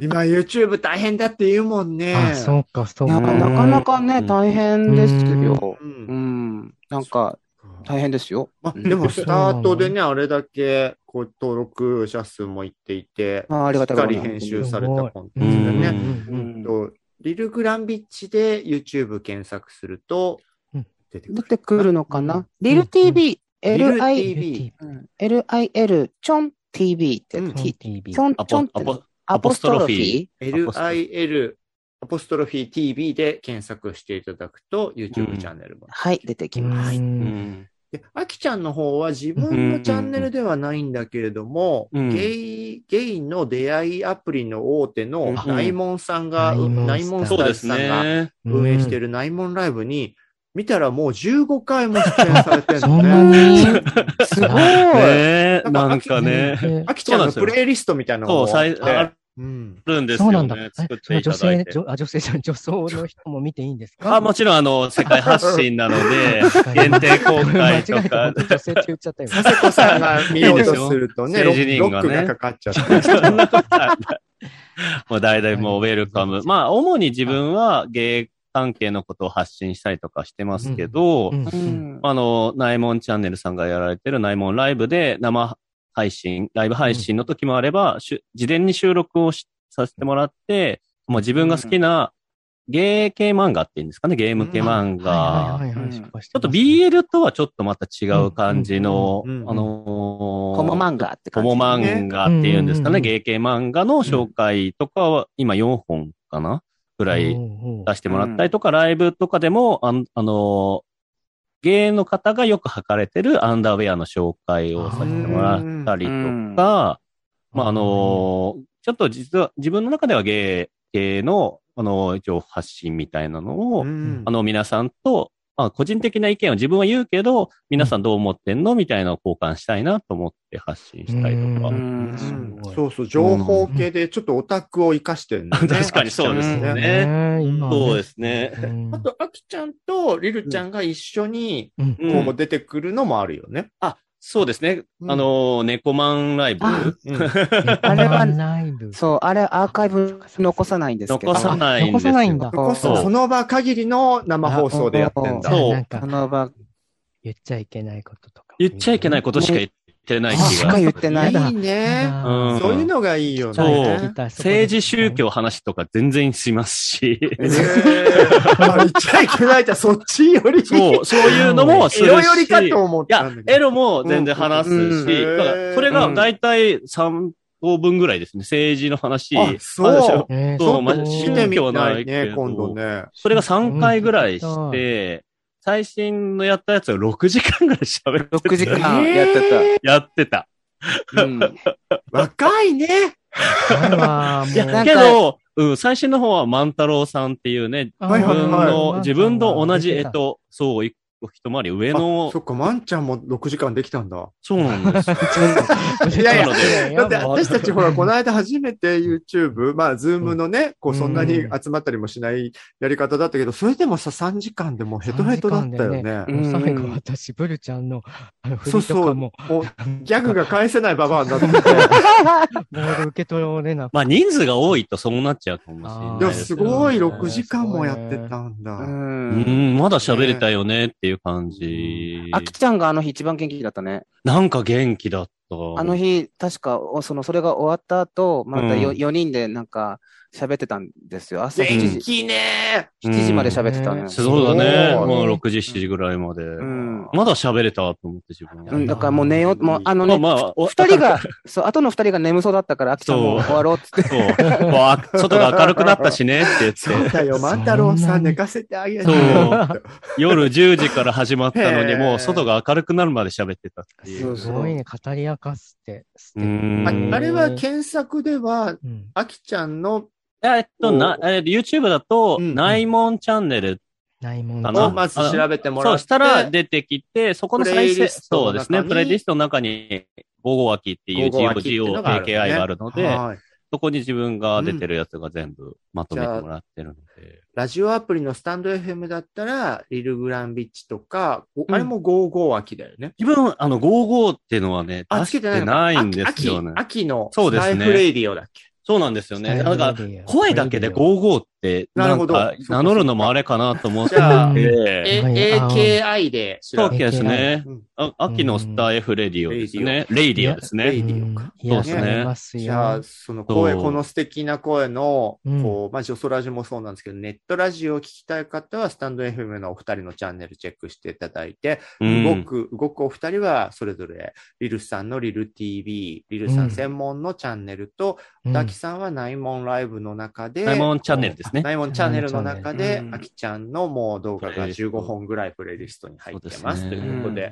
今 YouTube 大変だって言うもんね。あ、そうか、そうか。なかなかね、うん大変ですよ。う。うんん。なんか、大変ですよ。まあ、でも、スタートでね、あれだけ、こう、登録者数もいっていて、あありがしたっかり編集されたコンテうンツでね。んうんうんとリルグランビッチで YouTube 検索するとうん、出てくる。出てくるのかうなん。リル TV、TV。うん。LIL、チョン TV って、うん。チ TV チョン、アチョンってポアポストロフィー？LIL、アポストロフィー。TV で検索していただくと、YouTube うんチャンネルも。はい、出てきます。ううんんで、あきちゃんの方は自分のチャンネルではないんだけれども、うんゲイ、ゲイの出会いアプリの大手のうんナイモンさんが、ナイモンナイモンスタそうですーズさんがね。運営しているナイモンライブに、見たらもう15回も出演されてるそのね。[laughs] に？[laughs] すごい。ねなんかね。えあきちゃんのプレイリストみたいなのそう、もあ最ってあうん。るんですそうなんだ。よねえ。作ってい女ただいて。性、女あ女性じゃん女装の人も見ていいんですか？あ、もちろん、あの、世界発信なので、[laughs] 限定公開と間違えて本か女性って言っちゃったよ。佐世子さんが見ようとするとね、ロいいですよッロックがかかっちゃって。そんなことはないもう大々もうウェルカム。まあ、主に自分は芸関係のことを発信したりとかしてますけど、うんううんん。あの、ナイモンチャンネルさんがやられてるナイモンライブで生配信、ライブ配信の時もあれば、しゅ事前に収録をしさせてもらって、もう自分が好きなゲー系漫画っていうんですかね、ゲーム系漫画。ちょっと BL とはちょっとまた違う感じの、うん。うん。うん。うん。あのー、ホモ漫画ってホ感じ。モ漫画っていうんですかね、うん。うん。うんゲー系漫画の紹介とかは、今4本かなぐらいうん。うん。出してもらったりとか、ライブとかでも、あんあのー、ゲイの方がよく履かれてるアンダーウェアの紹介をさせてもらったりとか、まあ、あのーちょっと実は自分の中ではゲイ系の、あのー一応発信みたいなのを、うん。あの、皆さんと、まあ個人的な意見を自分は言うけど、皆さんどう思ってんの？みたいなのを交換したいなと思って発信したりとか。うそうそう、情報系でちょっとオタクを活かしてるんだよね。確かにそうですね。ね。そうですね。うんあと、アキちゃんとリルちゃんが一緒に、こう出てくるのもあるよね。そうですね。うんあの、猫マンライブ。あうんあれはライブ。そう、あれアーカイブ残さないんですけど。残さないんですよ。残さないんだこその場限りの生放送でやってんだ。そうなんかその場、言っちゃいけないこととか。言っちゃいけないことしか言ってない気がしか。言ってない。いいね。うんそういうのがいいよそうね。政治宗教話とか全然しますし。[laughs] 言っちゃいけないってそっちより。そう、そういうのもするし。色よりかと思っいやたんだ、けど。エロも全然話すうんし、うんだからそれが大体3等分ぐらいですね。政治の話。あそうえーそうまあ見宗教ないけど今度ね。それが3回ぐらいして、最新のやったやつを6時間ぐらい喋って6時間えーやってやってた。た。うん。若いね。いや、けど、うん、最新の方は万太郎さんっていうね、自分はいの、自分と同じ、えっと、と、そう、一回り上あのそ、っか、まんちゃんも6時間できたんだ。そうなんですよ。[laughs] いやいやなのでだって私たちほら、この間初めて YouTube、まあ、ズームのね、こう、うんそんなに集まったりもしないやり方だったけど、それでもさ、3時間でもうヘトヘトだったよ3時ね。うん最後私、ブルちゃんの、あの、振そうそう。りとかも、もう、ギャグが返せないババアになってて。ボール受け取れなくまあ人数が多いとそうなっちゃうかもしれいないや、です。ごい、6時間もやってたんだ。う。うんん、まだ喋れたよねっていう感じ。あきちゃんがあの日一番元気だったね。なんか元気だった。あの日、確か、おその、それが終わった後、またようん4人でなんか喋ってたんですよ。朝7時。元気ね7時まで喋ってたのよ。うんそうだね。もう6時、7時ぐらいまで。うん。まだ喋れたと思って自分は。うん、だからもう寝よう、もうあのね、まあまあ、お二人が、そう、後の二人が眠そうだったから、あきちゃんも終わろうっつって。そう。もうあ外が明るくなったしねって言って。そうだよ、万太郎さん寝かせてあげて。そう夜10時から始まったのに、もう外が明るくなるまで喋ってたってい。そううすごいね、語り明かすって。ああれは検索では、うんあきちゃんの、えっと、な、え YouTube だと、うん内門チャンネル。ないもんかなをまず調べてもらって。そうしたら出てきて、そこの再生、そうですね、プレイリストの中に、55脇っていう55脇っていう GOGOAKI があるので、はいそこに自分が出てるやつが全部まとめてもらってるので。ラジオアプリのスタンド FM だったら、リルグランビッチとか、あれも55脇だよね。自分、あの、55っていうのはね、あ、出してないんですよね。秋。秋のそうですね。ライフレイディオだっけ？そうなんですよね。だから、声声だけで55って、なるほど。名乗るのもあれかなと思って。じゃあ AKI で調べて。そうですね。秋のスター F レディオですね。レイディオ。ですレイね。ディオか。そうですね。じゃあ、よ。その声、この素敵な声の、うん。こう、まあ、ジョソラジもそうなんですけど、ネットラジオを聞きたい方は、スタンド FM のお二人のチャンネルチェックしていただいて、うん。動く、動くお二人は、それぞれ、リルさんのリル TV、リルさん専門のチャンネルと、うん。ダキさんはナイモンライブの中で、ナイモンチャンネルですね。ナイモンチャンネルの中でう、ん。アキちゃんのもう動画がプレイリスト。15本ぐらいプレイリストに入ってます。ということで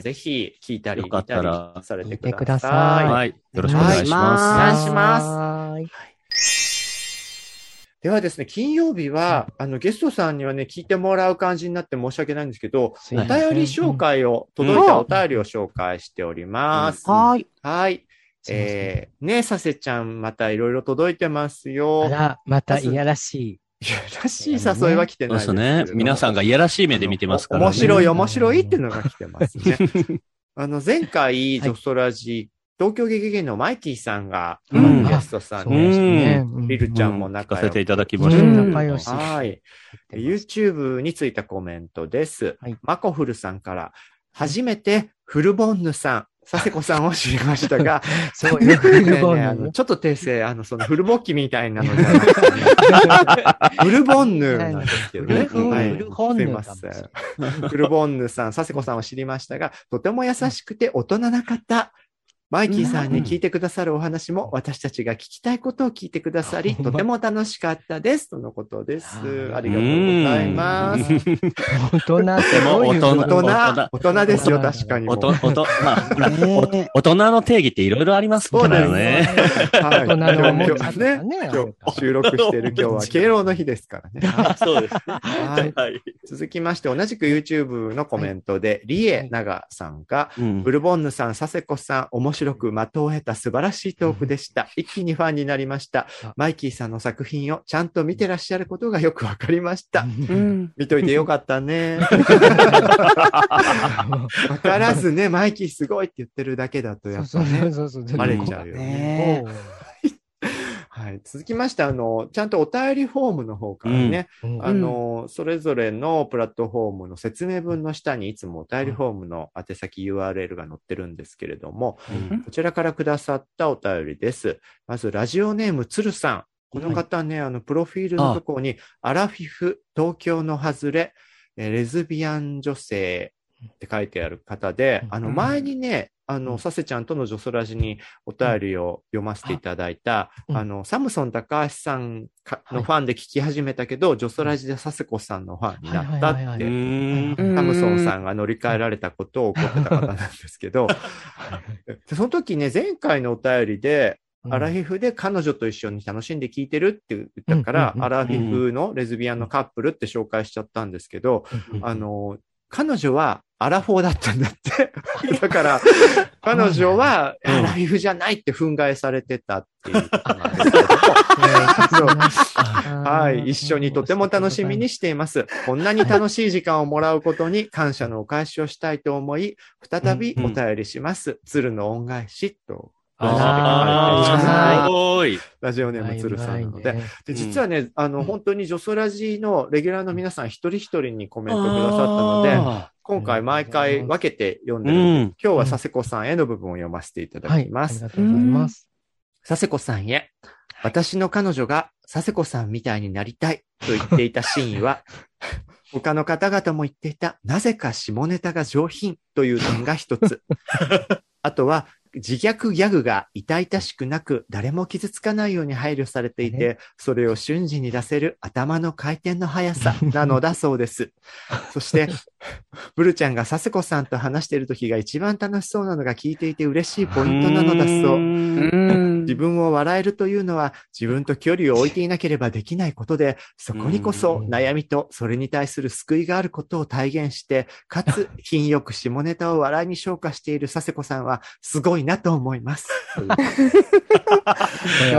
ぜひ聞いたり見たりされてくください。い。はい。よろしくお願いしおま願いします。はーい。ではですね、金曜日は、あの、ゲストさんにはね、聞いてもらう感じになって申し訳ないんですけど、お便り紹介を、届いたお便りを紹介しております。はーい。はい。えー、ねえ、させちゃん、またいろいろ届いてますよ。あら、またいやらしい。いやらしい誘いは来てそうないですけれども。ですね。皆さんがいやらしい目で見てますからね。面白い、面白いっていうのが来てますね。あの、前回、ジョソラジ、東京劇芸のマイキーさんが、うんゲストさんですね。リルちゃんも聞仲良くかせていただきうました。ん仲良し。はい。YouTube についたコメントです。はいマコフルさんから、初めてフルボンヌさん、佐世子さんを知りましたが、[laughs] そういうフルボンねちょっと訂正、あの、そのフルボッキみたいなのじゃ [laughs] なくてね、フルボンヌなんですけどね。はいフルボンヌすいません。フルボンヌさん、佐世子さんを知りましたが、とても優しくて大人な方。マイキーさんに聞いてくださるお話も、私たちが聞きたいことを聞いてくださり、とても楽しかったです。とのことです。ありがとうございます。大人ってどういう大大人人、大人ですよ、確かにもう。おと、おと、まあ、大人の定義っていろいろありますかそうですらね。はい。大人のおもちゃとかねね。今日収録してる今日は敬老の日ですからね。[laughs] そうですね。はい。はい。続きまして、同じく YouTube のコメントで、リエナガさんが、うんブルボンヌさん、佐世子さん、面白く的を得た素晴らしいトークでした。一気にファンになりましたあ。マイキーさんの作品をちゃんと見てらっしゃることがよくわかりました。うん。見といてよかったね。[laughs] わからずね、マイキーすごいって言ってるだけだと、やっぱそうね、そうそうそう。バレちゃうよね。ねはい。続きまして、あの、ちゃんとお便りフォームの方からね、うん。あの、それぞれのプラットフォームの説明文の下にいつもお便りフォームの宛先 URL が載ってるんですけれども、うん。こちらからくださったお便りです。まず、ラジオネームつるさん。この方ね、あの、プロフィールのところに、アラフィフ、東京の外れ、えーレズビアン女性って書いてある方で、うん。あの、前にね、あの、うん。させちゃんとのジョソラジにお便りを読ませていただいた、うん。あの、サムソン高橋さんのファンで聞き始めたけど、ジョソラジで佐世子さんのファンになったはいはいはいって、うんサムソンさんが乗り換えられたことを怒ってた方なんですけど、でその時ね、前回のお便りで、アラフィフで彼女と一緒に楽しんで聞いてるって言ったから、アラフィフのレズビアンのカップルって紹介しちゃったんですけど、あの、彼女はアラフォーだったんだって。[laughs] だから、彼女はうんアラフィフじゃないって憤慨されてたっていうことなんですけども。は、はい一緒にとても楽しみにしています。こんなに楽しい時間をもらうことに感謝のお返しをしたいと思い、再びお便りします。鶴の恩返しと。あーすごい。ラジオネーム鶴さんなので。ねで、実はね、あの、うん本当にジョソラジのレギュラーの皆さん一人一人にコメントくださったので、あ今回毎回分けて読んでーるうん。今日は佐世子さんへの部分を読ませていただはい。きます。ありがとうございます。佐世子さんへ、私の彼女が佐世子さんみたいになりたいと言っていたシーンは、[laughs] 他の方々も言っていた、なぜか下ネタが上品という点が一つ。[laughs] あとは、自虐ギャグが痛々しくなく、誰も傷つかないように配慮されていて、それを瞬時に出せる頭の回転の速さなのだそうです。[laughs] そして、ブルちゃんが佐世子さんと話している時が一番楽しそうなのが聞いていて嬉しいポイントなのだそう。うん自分を笑えるというのは自分と距離を置いていなければできないことで、そこにこそうん悩みとそれに対する救いがあることを体現して、かつ品よく下ネタを笑いに昇華している佐世子さんはすごいなと思います。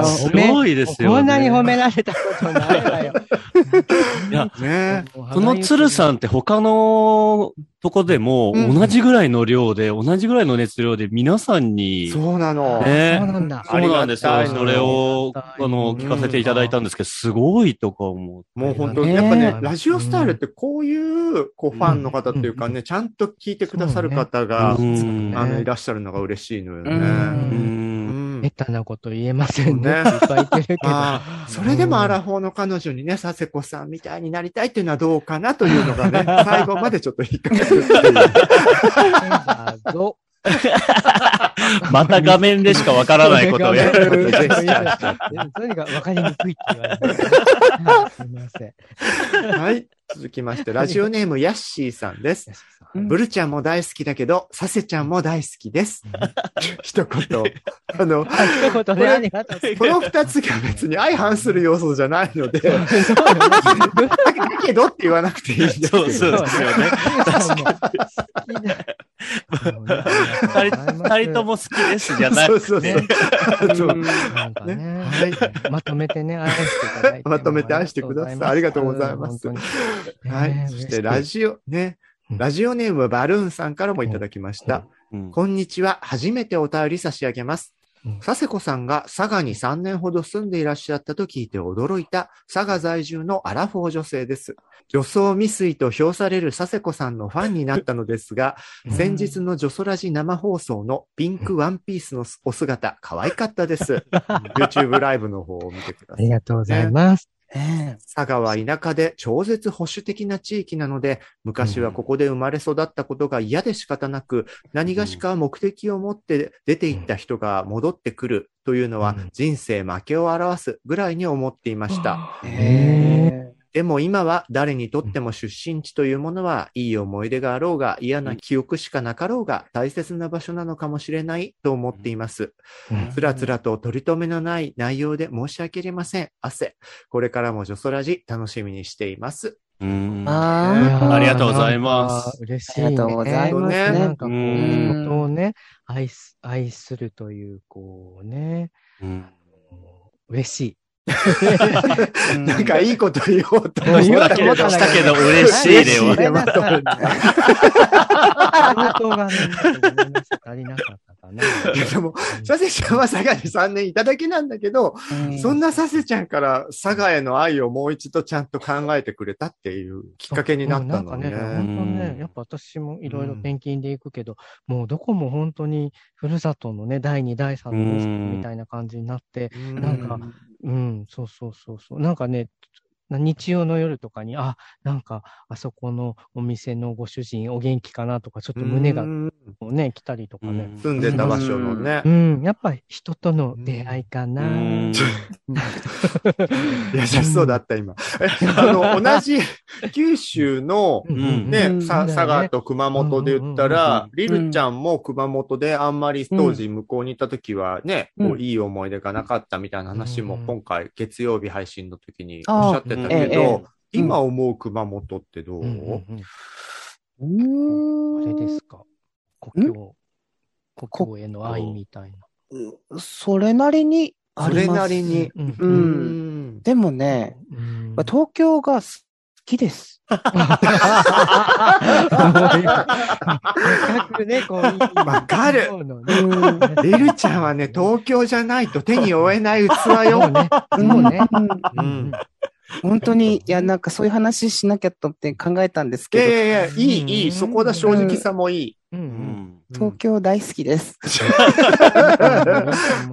すごいですよねこんなに褒められたことないわよ。いや、ね。この鶴さんって他のとこでもうん。同じぐらいの量で、同じぐらいの熱量で皆さんに、そうなの。ね。そうなんだ。そうなんですよ。それを、あの、聞かせていただいたんですけど、すごいとか思う。もう本当、ねやっぱね、ラジオスタイルってこういう、こう、ファンの方っていうかね、ちゃんと聞いてくださる方が、うん。あの、いらっしゃるのが嬉しいのよね。うんう。うんんめったなこと言えませんね。ねいっぱい言ってるけど。それでもアラフォーの彼女にね、佐世子さんみたいになりたいっていうのはどうかなというのがね、[laughs] 最後までちょっと引っかかるっていう。[laughs] [laughs] また画面でしかわからないことをやる。るジェスチャーしちゃっとにかりにくいって言われて。すみません。[laughs] はい。続きまして、ラジオネームヤッシーさんです。うんブルちゃんも大好きだけど、サセちゃんも大好きです。[laughs] 一言。あの、あ一言ね、ありがとう。この二つが別に相反する要素じゃないので、だけどって言わなくていいんですけど。そうそうですよね。二人二人とも好きですじゃなくそうそうそう。ねそうなんかね、まとめてね、愛していただいて。まとめて愛してくださいありがとうございます本当にはい。ねそして、ラジオ、ねう。んラジオネームバルーンさんからもいただきました。うんこんにちは。初めてお便り差し上げますうん。佐世子さんが佐賀に3年ほど住んでいらっしゃったと聞いて驚いた佐賀在住のアラフォー女性です。女装未遂と評される佐世子さんのファンになったのですが、うん先日のジョソラジ生放送のピンクワンピースのお姿、可愛かったです。[laughs] YouTube ライブの方を見てください。ありがとうございます。ね佐賀は田舎で超絶保守的な地域なので、昔はここで生まれ育ったことが嫌で仕方なく、何がしか目的を持って出て行った人が戻ってくるというのはうん。人生負けを表すぐらいに思っていました。でも今は誰にとっても出身地というものはいい思い出があろうが嫌な記憶しかなかろうが大切な場所なのかもしれないと思っています。うんつらつらと取り留めのない内容で申し訳ありません。汗。これからもジョソラジ楽しみにしています。うんあーありがとうございます嬉しい、ね。ありがとうございますねなんかこう、ね、愛す、愛するという、こうね、うん嬉しい。あ。[laughs] なんかいいこと言おうと。思ったけどしたけど嬉しいでは。嬉しいでまとめる仕事が足りなかったかな。いやでも、サセちゃんは佐賀に3年いただけなんだけど、そんなサセちゃんから佐賀への愛をもう一度ちゃんと考えてくれたっていうきっかけになったのね。うん。なんかね、本当ね、やっぱ私もいろいろ転勤で行くけど、もうどこも本当にふるさとのね、第2、第3のみたいな感じになって、うん。なんかうん、そうそうそうそう。なんかね、日曜の夜とかに、あ、なんか、あそこのお店のご主人お元気かなとか、ちょっと胸がうん。ね、来たりとかね。住んでた場所のね。う。ん、やっぱ人との出会いかな。うん。優しそうだった、今。えあの、同じ九州の、ん。ね、佐賀と熊本で言ったら、リルちゃんも熊本であんまり当時向こうにいた時はね、いい思い出がなかったみたいな話もうん。今回月曜日配信の時におっしゃってたけどえ、今思う熊本ってどう？うんうんうんうーんあれですか？故郷、故郷への愛みたいな。それなりにあそれります。なりに。うんう。うんん。でもね、うんまあ東京が好きです。深くね、こう、わかるそうのねリルちゃんはね、東京じゃないと手に負えない器よ。そうね。そうね。うんうん本当に、いや、なんかそういう話しなきゃとって考えたんですいやいけやいや、いい、いい、そこだ、正直さもいい。うん。う。うん。東京大好きです。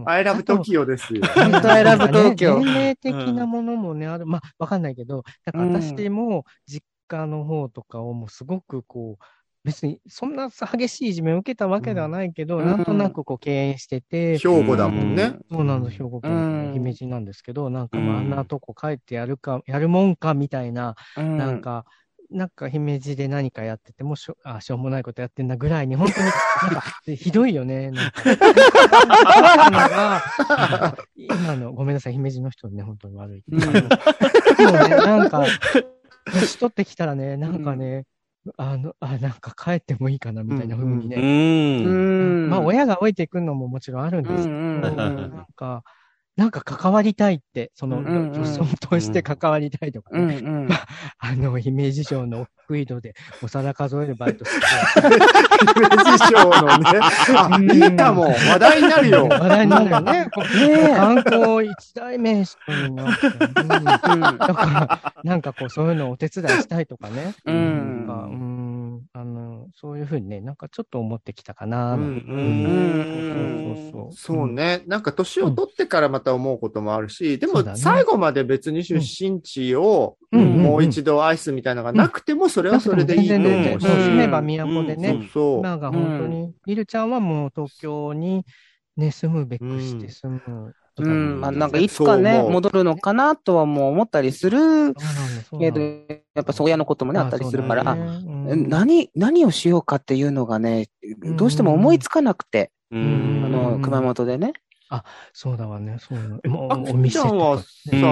I love Tokyo ですよ。本当 I love 東京年齢的なものもね、ある。まあ、わかん。ないけど、なん。か私も実家の方とかをもうすごくこう、別にそんなさ激しいいじめを受けたわけではないけど、うん。なんとなくこう敬遠してて、兵庫だもんね。そうなんです、兵庫県。の姫路なんですけど、なんかまあうん。あんなとこ帰ってやるか、やるもんかみたいな、うん。なんか、なんか姫路で何かやっててもしょあしょうもないことやってんだぐらいに、本当に、なんか、[laughs] ひどいよね。なんか。今の、ごめんなさい、姫路の人ね、本当に悪い。もね、なんか、年取ってきたらね、なんかね、あの、あ、なんか帰ってもいいかな、みたいな風にう。ね。うんん。まあ、親が置いていくのももちろんあるんですけど、なんか、なんか関わりたいって、その、うんうん女装として関わりたいとかうんね、うん。[laughs] あの、姫路城の奥井戸でお皿数えるバイトして、姫路城のね。[laughs] あ、いいかも。話題になるよ。[laughs] 話題になるよね。ね観光一大名所になって、うんだから、なんかこう、そういうのをお手伝いしたいとかね。うなんか、ん。うん、あの、そういうふうにね、なんかちょっと思ってきたかな、うんうんそうそうそう。そうね。なんか年を取ってからまた思うこともあるし、でも最後まで別に出身地をもう一度愛すみたいなのがなくてもそれはそれでいいと思うし。全然住めば都でね。そうそう。なんか本当に、リルちゃんはもう東京にね、住むべくして住む。うん。まあなんかいつかね、戻るのかなとはもう思ったりするけど、のやっぱそう親のこともね、あったりするから、ねうん何、何をしようかっていうのがね、どうしても思いつかなくて、うん。の、熊本でね。そうだわね、そうなの。もあうおきちゃん。はさ、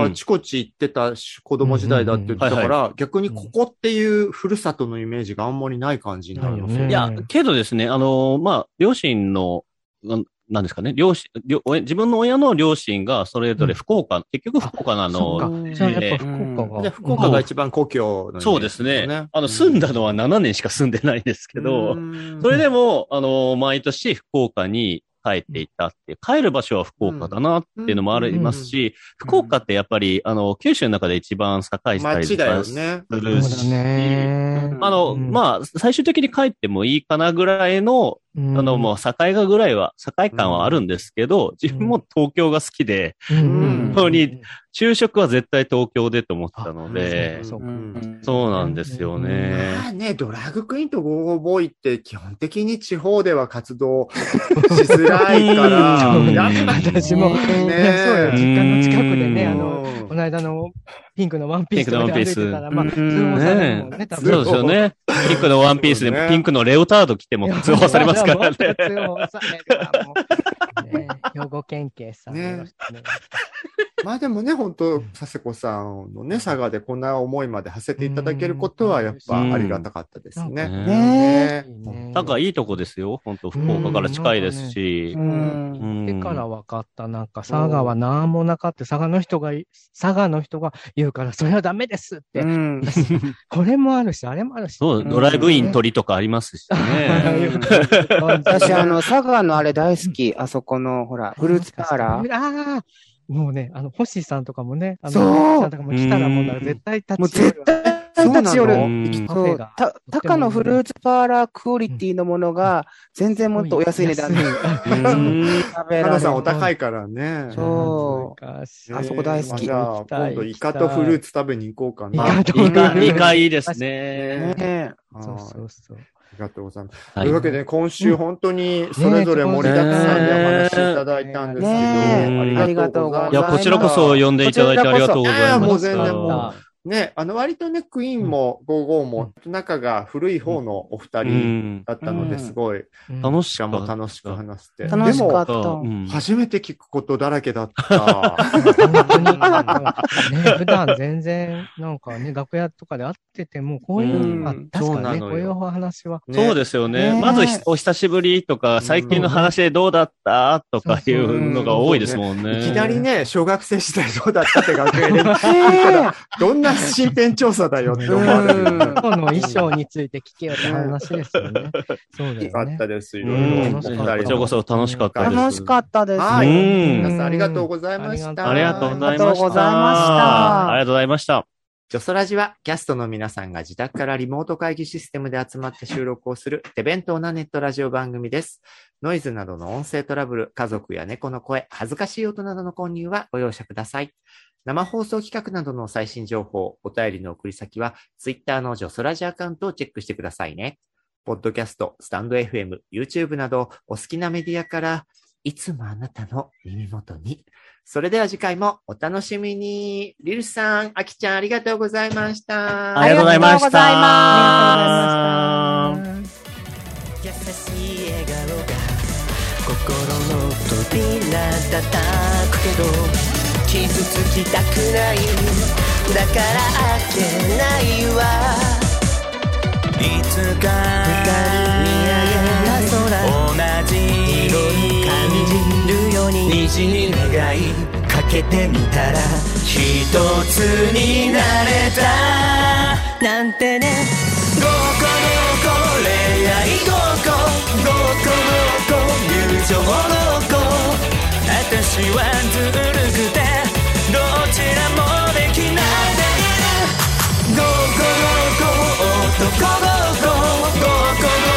あちこち行ってたし子供時代だって言ってたから、逆にここっていうふるさとのイメージがあんまりない感じになるの？ないよね。いや、けどですね、あの、まあ、両親の、なんなんですかね、両親、両親自分の親の両親がそれぞれ福岡、結局福岡のあそうかの、じゃあやっぱうん福岡が。で福岡が一番故郷のイメージそうですね。あの、住んだのは7年しか住んでないんですけど、うんそれでも、あの、毎年福岡に帰っていったって帰る場所は福岡だなっていうのもありますし、福岡ってやっぱり、あの、九州の中で一番栄えてたりとかすね。るし、そうだね。あの、うんまあ、最終的に帰ってもいいかなぐらいのうんあの、もう、境がぐらいは、境感はあるんですけど、自分も東京が好きで、本当に就職は絶対東京でと思ってたのであ、そうかうん。そうなんですよね。まあね、ドラッグクイーンとゴーゴーボーイって基本的に地方では活動しづらいから、私も、ねね、そうよ、実家の近くでね、うん。あの、この間のピンクのワンピースとかで歩いてたら、まあ、ピンクのワンピース通報されるもんね、多分。そうですよね。ピンクのワンピースでピンクのレオタード着ても通報されますからね。通報されるわもうね [laughs] 兵庫県警さん。ね [laughs] まあでもね、本当佐世子さんのね、佐賀でこんな思いまで馳せていただけることは、やっぱありがたかったですね。うんねなんかいいとこですよ。本当福岡から近いですしう。うんうんでから分かった。なんか、佐賀は何もなかって、佐賀の人がい、佐賀の人が言うから、それはダメですって。うん [laughs] これもあるし、あれもあるし。そう、ドライブイン鳥とかありますしね。私、あの、佐賀のあれ大好き。あそこの、ほら、フルーツパーラー？ああもうね、あの、星さんとかもね、あの、そう。星さんとかも来たらもう絶対立もうち寄る。絶対立ち寄る。うんそう、た、高のフルーツパーラークオリティのものが、全然もっとお安い値段で安い。うん食べられる。花さんお。高いからね。そう。あそこ大好き。まあじゃあ、今度イカとフルーツ食べに行こうかな。イカとイカ、いいですね。ね。そうそうそう。ありがとうございます。はというわけで、今週本当にそれぞれ盛りだくさんでお話しいただいたんですけど、ありがとうございます。いや、こちらこそ呼んでいただいてありがとうございます。もう全然もうあね、あの、割とね、クイーンも55も、仲が古い方のお二う人ん。だったので、うんすごい、うん楽ししかった。楽しく話して。楽しかでった。初めて聞くことだらけだった。本当に、ね、[laughs] 普段全然、なんかね、楽屋とかで会ってても、こういう、確かにね、こういうお話は、そうですよね。ねまずひ、お久しぶりとか、最近の話でどうだった？とかいうのが多いですもんね。いきなりね、小学生時代どうだったって学園で聞いたら、どんな [laughs] 身辺調査だよって思われる。うん今日の衣装について聞けよって話ですよね。そうだよかよね。ったです。いろういろ。ん。楽しかったお二人こちらこそ楽しかったです。楽しかったです。はい。うん皆さんありがとうございました。ありがとうございました。ありがとうございましたジョソラジはキャストの皆さんが自宅からリモート会議システムで集まって収録をする手弁当なネットラジオ番組です。ノイズなどの音声トラブル、家族や猫の声、恥ずかしい音などの混入はご容赦ください。生放送企画などの最新情報、お便りの送り先は、ツイッターのジョソラジアカウントをチェックしてくださいね。ポッドキャスト、スタンド FM、YouTube などお好きなメディアから、いつもあなたの耳元に。それでは次回もお楽しみに。リルさん、アキちゃんありがとうございました。ありがとうございました。ありがとうございま優しい笑顔が心の扉叩くけど傷つきたくないだから開けないわいつか虹に願いかけてみたら一つになれた。なんてね。合コン合恋愛合コン合コン合友情合コン私はずるくて。どちらもできないで。いる合コン合男合コン合コン